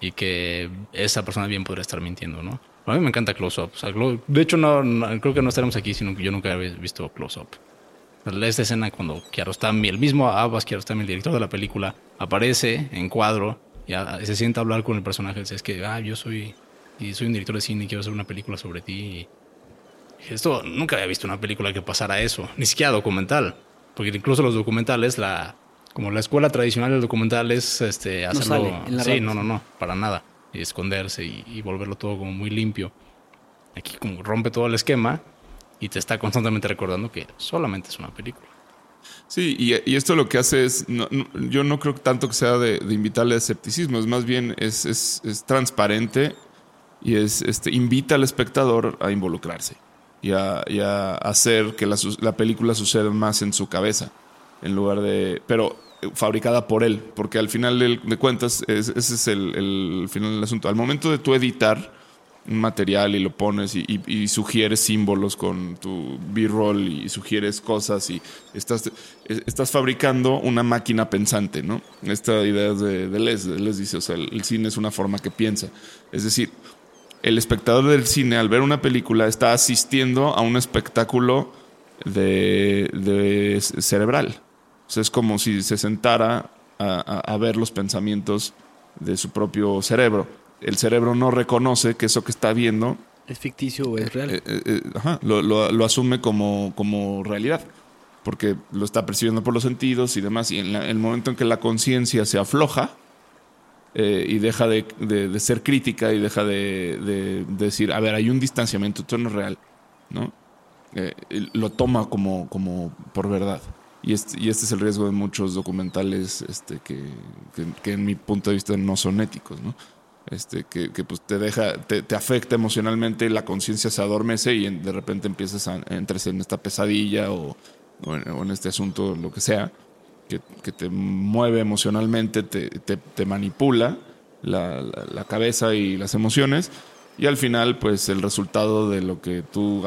y que esa persona bien podría estar mintiendo, ¿no? A mí me encanta Close Up. O sea, Clo- de hecho, no, no- creo que no estaremos aquí, sino que yo nunca había visto Close Up. Esta escena cuando Kiarostami, el mismo Abbas Kiarostami, el director de la película, aparece en cuadro y a- se sienta a hablar con el personaje. Dice, Es que, ah, yo soy, y soy un director de cine y quiero hacer una película sobre ti. Y esto, nunca había visto una película que pasara eso, ni siquiera documental. Porque incluso los documentales, la, como la escuela tradicional del documental es este, hacerlo... sale en la sí, no, no, no, para nada. Esconderse y, volverlo todo como muy limpio. Aquí como rompe todo el esquema y te está constantemente recordando que solamente es una película. Sí, y, esto lo que hace es, yo no creo tanto que sea de, invitarle a escepticismo, es más bien es, es- es transparente y es, este, invita al espectador a involucrarse y a, a hacer que la, la película suceda más en su cabeza, en lugar de, pero fabricada por él, porque al final de, cuentas es- ese es el, final del asunto. Al momento de tú editar un material y lo pones y, sugieres símbolos con tu B-roll y sugieres cosas y estás, es- estás fabricando una máquina pensante, ¿no? Esta idea de, de Les, Les dice, o sea, el, el cine es una forma que piensa. Es decir, el espectador del cine al ver una película está asistiendo a un espectáculo de, de cerebral. O sea, es como si se sentara a, a- a ver los pensamientos de su propio cerebro. El cerebro no reconoce que eso que está viendo ¿Es ficticio o es real? eh, eh, eh, ajá, lo, lo- lo asume como, como realidad, porque lo está percibiendo por los sentidos y demás. Y en la- el momento en que la conciencia se afloja y deja de, de- de ser crítica y deja de, de- de decir, a ver, hay un distanciamiento, esto no es real, ¿no? Lo toma como, como por verdad. Y este, y este es el riesgo de muchos documentales este, que, que, que en mi punto de vista no son éticos, ¿no? Este, que, que, pues te deja, te, te afecta emocionalmente, la conciencia se adormece y de repente empiezas a entrar en esta pesadilla o, o en, o en este asunto, lo que sea, que, que te mueve emocionalmente, te, te- te manipula la, la- la cabeza y las emociones Y al final, pues el resultado de lo que tú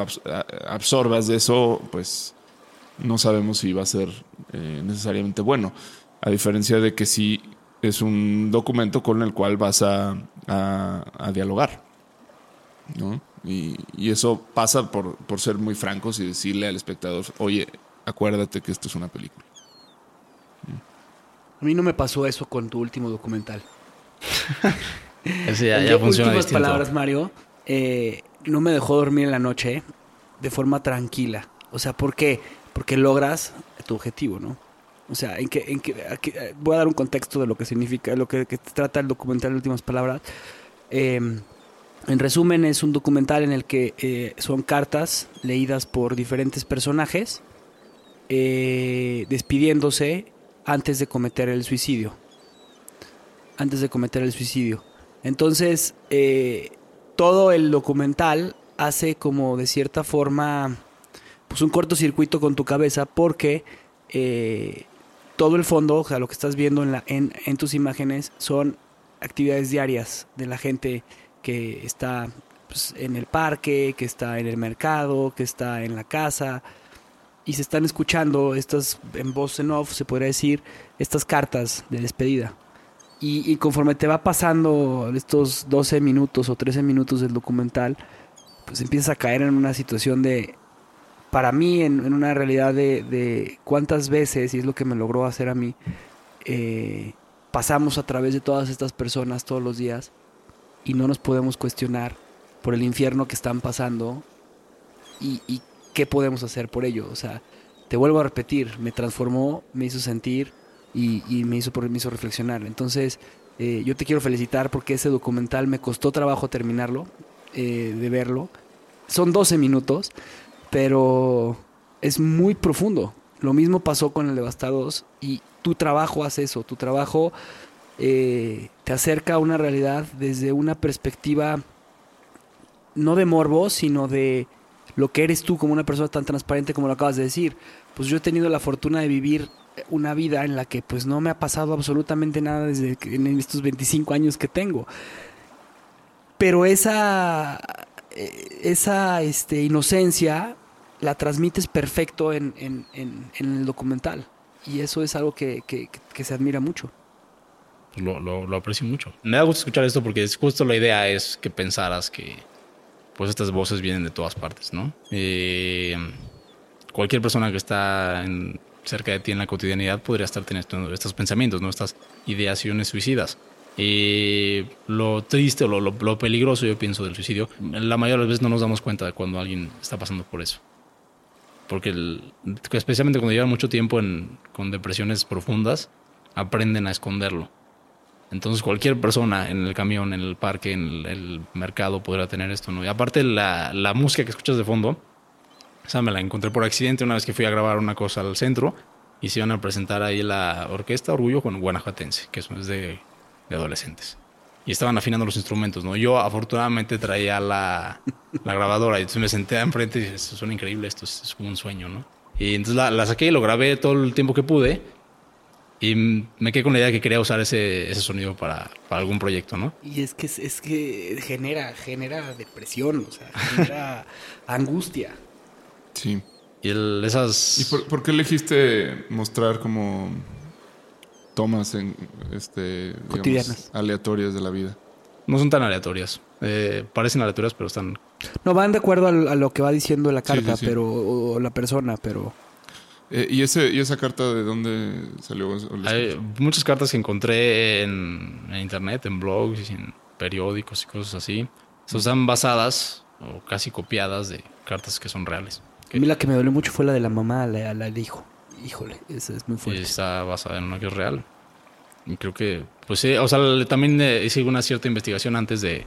absorbas de eso, pues no sabemos si va a ser eh, necesariamente bueno. A diferencia de que sí es un documento con el cual vas a, a- a dialogar. ¿no? Y, y eso pasa por, por ser muy francos y decirle al espectador, oye, acuérdate que esto es una película. A mí no me pasó eso con tu último documental. Ese ya, funciona últimas distinto. palabras, Mario, eh, no me dejó dormir en la noche de forma tranquila. O sea, ¿por qué? Porque logras tu objetivo, ¿no? O sea, en que, en que, eh, voy a dar un contexto de lo que significa, lo que, trata el documental en últimas palabras. Eh, en resumen, es un documental en el que eh, son cartas leídas por diferentes personajes eh, despidiéndose antes de cometer el suicidio. Antes de cometer el suicidio. Entonces, todo el documental hace como de cierta forma pues un cortocircuito con tu cabeza porque eh, todo el fondo, o sea, lo que estás viendo en, tus imágenes son actividades diarias de la gente que está pues, en el parque, que está en el mercado, que está en la casa y se están escuchando estas en voz en off, se podría decir, estas cartas de despedida. Y, y conforme te va pasando estos 12 minutos o 13 minutos del documental, pues empiezas a caer en una situación de, para mí, en, en una realidad de, de cuántas veces, y es lo que me logró hacer a mí, eh, pasamos a través de todas estas personas todos los días y no nos podemos cuestionar por el infierno que están pasando y, y qué podemos hacer por ello. O sea, te vuelvo a repetir, me transformó, me hizo sentir y, y me, hizo, me hizo reflexionar. Entonces, eh, yo te quiero felicitar porque ese documental me costó trabajo terminarlo, eh, de verlo. Son 12 minutos, pero es muy profundo. Lo mismo pasó con el Devastados y tu trabajo hace eso, tu trabajo eh, te acerca a una realidad desde una perspectiva no de morbo, sino de lo que eres tú como una persona tan transparente como lo acabas de decir. Pues yo he tenido la fortuna de vivir una vida en la que pues no me ha pasado absolutamente nada desde en estos 25 años que tengo. Pero esa eh, esa este, inocencia la transmites perfecto en, en- en- el documental. Y eso es algo que, que- se admira mucho. Lo, lo, aprecio mucho. Me da gusto escuchar esto porque es justo la idea es que pensaras que pues estas voces vienen de todas partes, ¿no? Eh, cualquier persona que está cerca de ti en la cotidianidad podría estar teniendo estos pensamientos, ¿no? Estas ideaciones suicidas. Y lo triste o lo- lo peligroso, yo pienso, del suicidio, la mayoría de las veces no nos damos cuenta de cuando alguien está pasando por eso. Porque el- especialmente cuando llevan mucho tiempo en- con depresiones profundas, aprenden a esconderlo. Entonces cualquier persona en el camión, en el parque, en el, mercado podrá tener esto, ¿no? Y aparte la, la música que escuchas de fondo, esa me la encontré por accidente una vez que fui a grabar una cosa al centro y se iban a presentar ahí la orquesta Orgullo con Guanajuatense, que es de, de adolescentes. Y estaban afinando los instrumentos, ¿no? Yo afortunadamente traía la, la grabadora y entonces me senté enfrente y dije, esto suena increíble, esto es, es como un sueño, ¿no? Y entonces la, la saqué y lo grabé todo el tiempo que pude y me quedé con la idea de que quería usar ese, ese sonido para, para algún proyecto, ¿no? Y es que, es que genera, genera depresión, o sea, genera angustia. Sí. Y el, esas... ¿Y por, por qué elegiste mostrar como tomas en este digamos, Cotidianas. aleatorias de la vida? No son tan aleatorias. Eh, parecen aleatorias, pero están... No, van de acuerdo a, lo que va diciendo la Sí, carta, sí, sí. pero o, o la persona, pero Eh, ¿y, ese, ¿Y esa carta de dónde salió? ¿O la Hay muchas cartas que encontré en, en internet, en blogs, y en periódicos y cosas así. Esas están basadas o casi copiadas de cartas que son reales. a mí la que me dolió mucho fue la de la mamá al, al- al hijo. Híjole, esa es muy fuerte. está basada en una que es real. Y creo que, pues sí, o sea, también eh, hice una cierta investigación antes de.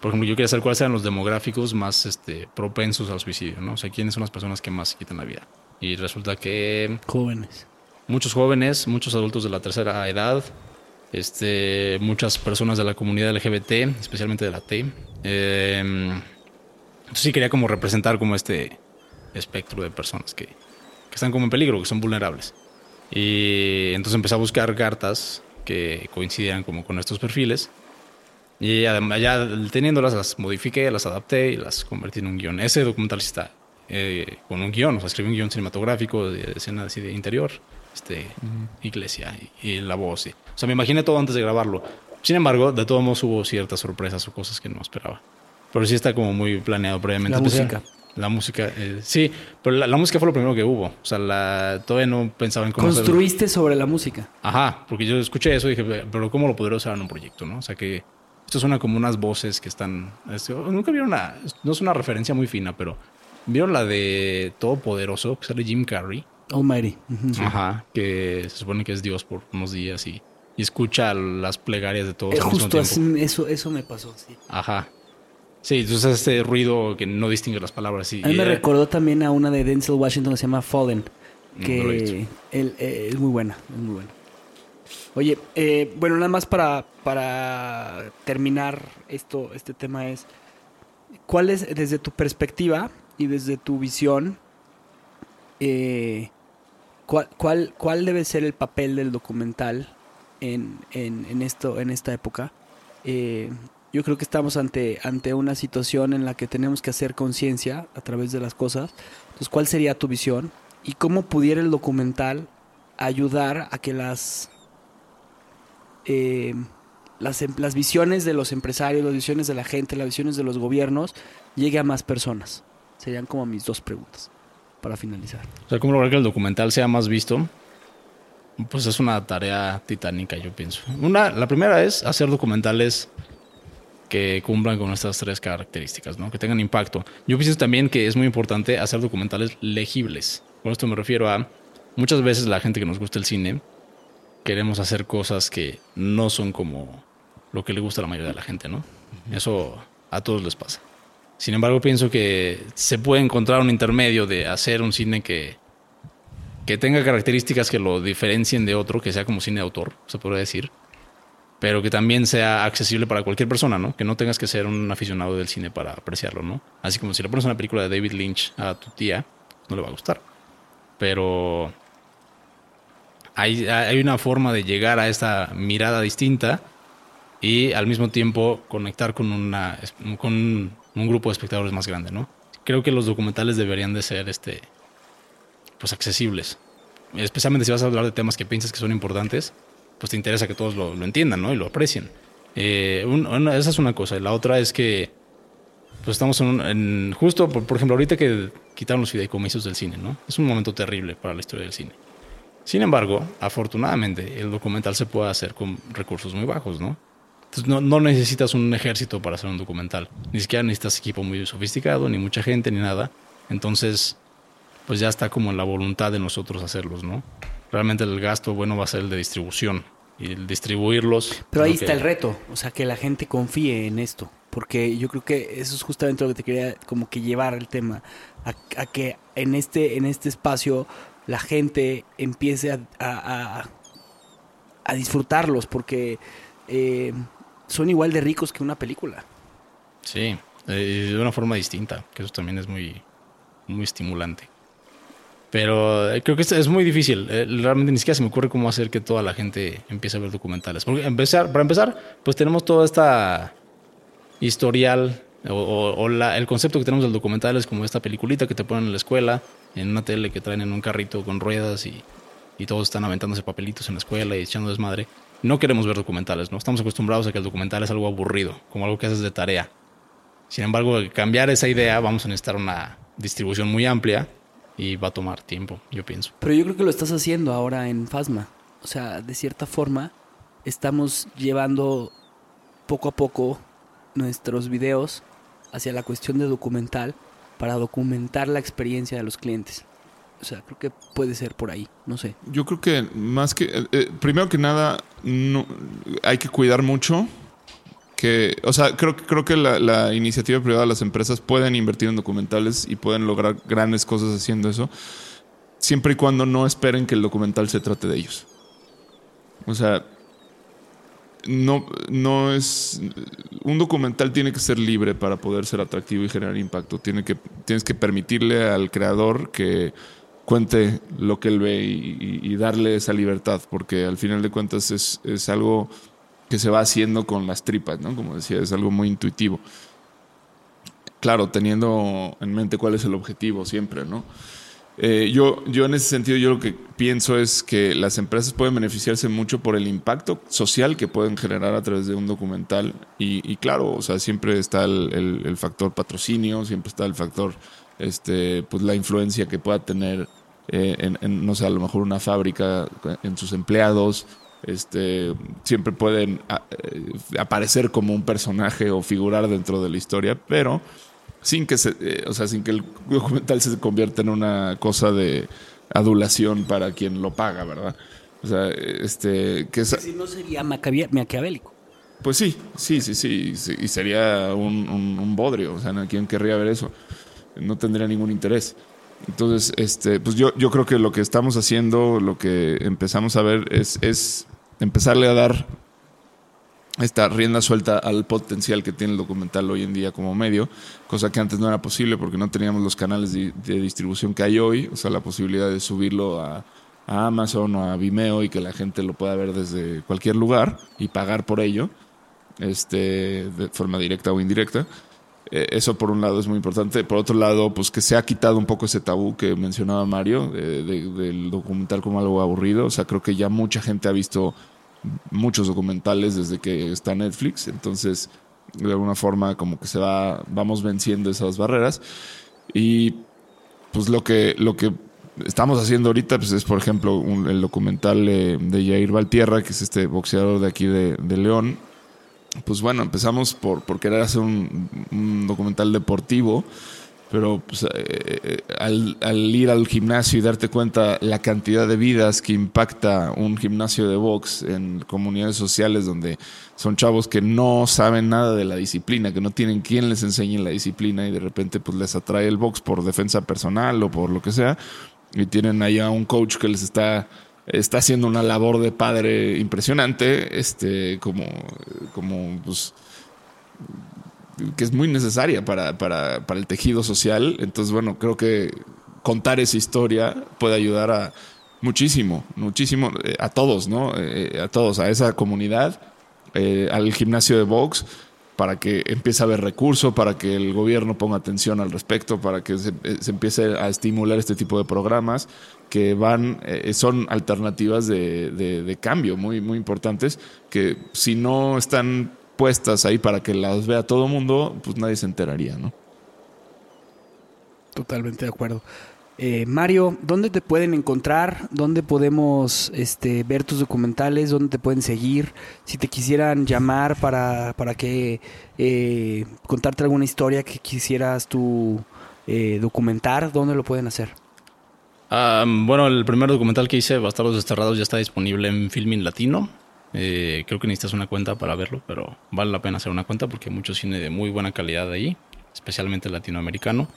Por ejemplo, yo quería saber cuáles eran los demográficos más este, propensos al suicidio, ¿no? O sea, quiénes son las personas que más quitan la vida. Y resulta que Jóvenes. muchos jóvenes, muchos adultos de la tercera edad, este, muchas personas de la comunidad LGBT, especialmente de la T. Eh, entonces sí quería como representar como este espectro de personas que, que están como en peligro, que son vulnerables. Y entonces empecé a buscar cartas que coincidieran como con estos perfiles. Y además, ya teniéndolas, las modifiqué, las adapté y las convertí en un guion. Ese documental está eh, con un guion, o sea, escribí un guion cinematográfico de escena así de interior, este, iglesia y, y la voz. y- o sea, me imaginé todo antes de grabarlo. Sin embargo, de todos modos hubo ciertas sorpresas o cosas que no esperaba. Pero sí está como muy planeado previamente. La música. La música, eh, sí, pero la, la música fue lo primero que hubo. O sea, la, todavía no pensaba en cómo hacerlo. Construiste sobre la música. Ajá, porque yo escuché eso y dije, pero ¿cómo lo podría usar en un proyecto, no? O sea, que esto suena como unas voces que están... es- nunca vieron una... No es una referencia muy fina, pero... ¿Vieron la de Todopoderoso? Que sale Jim Carrey. Almighty. Ujú. Ajá, que se supone que es Dios por unos días y, y escucha las plegarias de todos Eh, justo así, eso, eso me pasó. Sí. Ajá. Sí, entonces este ruido que no distingue las palabras. Y, A mí me recordó también a una de Denzel Washington que se llama Fallen. He Que él, eh, es muy buena, es muy buena. Oye, eh, bueno, nada más para, para terminar esto, este tema es, ¿cuál es, desde tu perspectiva y desde tu visión, eh, cuál, cuál, cuál debe ser el papel del documental en, en, en esto, en esta época? Yo creo que estamos ante, ante una situación en la que tenemos que hacer conciencia a través de las cosas. Entonces, ¿cuál sería tu visión? ¿Y cómo pudiera el documental ayudar a que las, eh, las, em- las visiones de los empresarios, las visiones de la gente, las visiones de los gobiernos llegue a más personas? Serían como mis dos preguntas para finalizar. ¿cómo lograr que el documental sea más visto? Pues es una tarea titánica, yo pienso. Una, la primera es hacer documentales que cumplan con estas tres características, ¿no? Que tengan impacto. Yo pienso también que es muy importante hacer documentales legibles. Con esto me refiero a muchas veces la gente que nos gusta el cine queremos hacer cosas que no son como lo que le gusta a la mayoría de la gente, ¿no? Eso a todos les pasa. Sin embargo, pienso que se puede encontrar un intermedio de hacer un cine que, que tenga características que lo diferencien de otro, que sea como cine de autor, se podría decir, pero que también sea accesible para cualquier persona, ¿no? Que no tengas que ser un aficionado del cine para apreciarlo, ¿no? Así como si le pones una película de David Lynch a tu tía, no le va a gustar. Pero hay, hay una forma de llegar a esta mirada distinta y al mismo tiempo conectar con, una, con un grupo de espectadores más grande, ¿no? Creo que los documentales deberían de ser este, pues accesibles. Especialmente si vas a hablar de temas que piensas que son importantes, pues te interesa que todos lo, lo entiendan, ¿no? Y lo aprecien. Eh, un- una- esa es una cosa. La otra es que pues estamos en, un- en- justo, por, por ejemplo, ahorita que quitaron los fideicomisos del cine, ¿no? Es un momento terrible para la historia del cine. Sin embargo, afortunadamente, el documental se puede hacer con recursos muy bajos, ¿no? Entonces no, no necesitas un ejército para hacer un documental. Ni siquiera necesitas equipo muy sofisticado, ni mucha gente, ni nada. Entonces, pues ya está como en la voluntad de nosotros hacerlos, ¿no? Realmente el gasto bueno va a ser el de distribución. Y el distribuirlos. Pero ahí está que- el reto, o sea, que la gente confíe en esto, porque yo creo que eso es justamente lo que te quería como que llevar el tema, a, a que en este, en este espacio la gente empiece a, a- a- a disfrutarlos, porque eh, son igual de ricos que una película. Sí, eh, de una forma distinta, que eso también es muy, muy estimulante. Pero eh, creo que es, muy difícil. eh, realmente ni siquiera se me ocurre cómo hacer que toda la gente empiece a ver documentales. Porque empezar, para empezar, pues tenemos toda esta historial o, la- el concepto que tenemos del documental es como esta peliculita que te ponen en la escuela, en una tele que traen en un carrito con ruedas y, y todos están aventándose papelitos en la escuela y echando desmadre. No queremos ver documentales, ¿no? Estamos acostumbrados a que el documental es algo aburrido, como algo que haces de tarea. Sin embargo, cambiar esa idea, vamos a necesitar una distribución muy amplia y va a tomar tiempo, yo pienso. Pero yo creo que lo estás haciendo ahora en Fasma. O sea, de cierta forma, estamos llevando poco a poco nuestros videos hacia la cuestión de documental para documentar la experiencia de los clientes. O sea, creo que puede ser por ahí, no sé. Yo creo que más que. eh, eh, primero que nada, no, hay que cuidar mucho. Que, o sea, creo, creo que la, iniciativa privada, las empresas pueden invertir en documentales y pueden lograr grandes cosas haciendo eso, siempre y cuando no esperen que el documental se trate de ellos. O sea, no, no es. Un documental tiene que ser libre para poder ser atractivo y generar impacto. Tiene que, tienes que permitirle al creador que cuente lo que él ve y, y- y darle esa libertad, porque al final de cuentas es, es algo que se va haciendo con las tripas, ¿no? Como decía, es algo muy intuitivo. Claro, teniendo en mente cuál es el objetivo siempre, ¿no? Eh, yo, yo en ese sentido, yo lo que pienso es que las empresas pueden beneficiarse mucho por el impacto social que pueden generar a través de un documental. Y, claro, o sea, siempre está el, el, factor patrocinio, siempre está el factor, este, pues la influencia que pueda tener eh, en, no sé, a lo mejor una fábrica en sus empleados. Este, siempre pueden eh, aparecer como un personaje o figurar dentro de la historia, pero sin que se, eh, o sea, sin que el documental se convierta en una cosa de adulación para quien lo paga, ¿verdad? O sea, este, que Si no sería maquiavélico. Pues sí, sí, sí, sí, y sería un, un, bodrio, o sea, ¿quién querría ver eso? No tendría ningún interés. Entonces, este, pues yo, yo creo que lo que estamos haciendo, lo que empezamos a ver es, es empezarle a dar esta rienda suelta al potencial que tiene el documental hoy en día como medio, cosa que antes no era posible porque no teníamos los canales de, distribución que hay hoy, o sea, la posibilidad de subirlo a, Amazon o a Vimeo y que la gente lo pueda ver desde cualquier lugar y pagar por ello, este, de forma directa o indirecta. Eh, eso por un lado es muy importante. Por otro lado, pues que se ha quitado un poco ese tabú que mencionaba Mario del documental como algo aburrido. O sea, creo que ya mucha gente ha visto muchos documentales desde que está Netflix, entonces de alguna forma como que se va, vamos venciendo esas barreras. Y pues lo que, lo que estamos haciendo ahorita pues es por ejemplo el documental de Jair Valtierra, que es este boxeador de aquí de, León, pues bueno, empezamos por, por querer hacer un documental deportivo pero pues, eh, eh, al, ir al gimnasio y darte cuenta la cantidad de vidas que impacta un gimnasio de box en comunidades sociales donde son chavos que no saben nada de la disciplina, que no tienen quien les enseñe la disciplina y de repente pues les atrae el box por defensa personal o por lo que sea y tienen allá un coach que les está está haciendo una labor de padre impresionante, este como como pues que es muy necesaria para, para, para el tejido social. Entonces, bueno, creo que contar esa historia puede ayudar a muchísimo, muchísimo, eh, a todos, ¿no? Eh, a todos, a esa comunidad, eh, al gimnasio de box, para que empiece a haber recursos, para que el gobierno ponga atención al respecto, para que se, empiece a estimular este tipo de programas que van, son alternativas de, de, de, cambio muy, muy importantes, que si no están puestas ahí para que las vea todo el mundo, pues nadie se enteraría, ¿no? Totalmente de acuerdo. Eh, Mario, ¿dónde te pueden encontrar? ¿Dónde podemos este, ver tus documentales? ¿Dónde te pueden seguir? Si te quisieran llamar para, para que eh, contarte alguna historia que quisieras tú eh, documentar, ¿dónde lo pueden hacer? Ah, bueno, el primer documental que hice, Bastardos Desterrados, ya está disponible en Filmin Latino. Eh, creo que necesitas una cuenta para verlo, pero vale la pena hacer una cuenta porque hay mucho cine de muy buena calidad ahí, especialmente latinoamericano.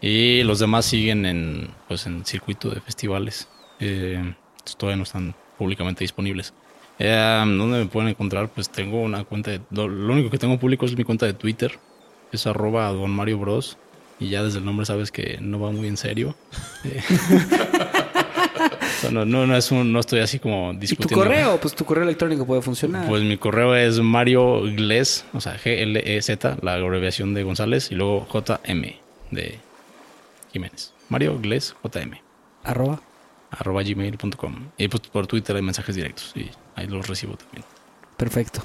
Y los demás siguen en, pues, en circuito de festivales. Eh, todavía no están públicamente disponibles. Eh, ¿Dónde me pueden encontrar? Pues tengo una cuenta de... Lo, único que tengo público es mi cuenta de Twitter. Es arroba Don Mario Bros. Y ya desde el nombre sabes que no va muy en serio. no, no, no, es un, no estoy así como discutiendo. ¿Y tu correo? Pues tu correo electrónico puede funcionar. Pues mi correo es Mario Gles, o sea, G-L-E-Z, la abreviación de González, y luego J-M de Jiménez. Mario Gles, J-M. Arroba. Arroba gmail.com. Y pues por Twitter hay mensajes directos y ahí los recibo también. Perfecto.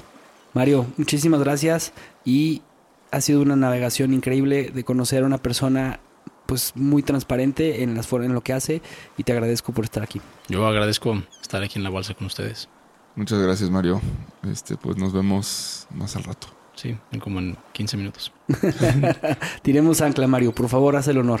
Mario, muchísimas gracias y ha sido una navegación increíble de conocer a una persona pues muy transparente en las en lo que hace y te agradezco por estar aquí. Yo agradezco estar aquí en la bolsa con ustedes. Muchas gracias, Mario. Este, pues nos vemos más al rato. Sí, en como en 15 minutos. Tiremos ancla, Mario. Por favor, haz el honor.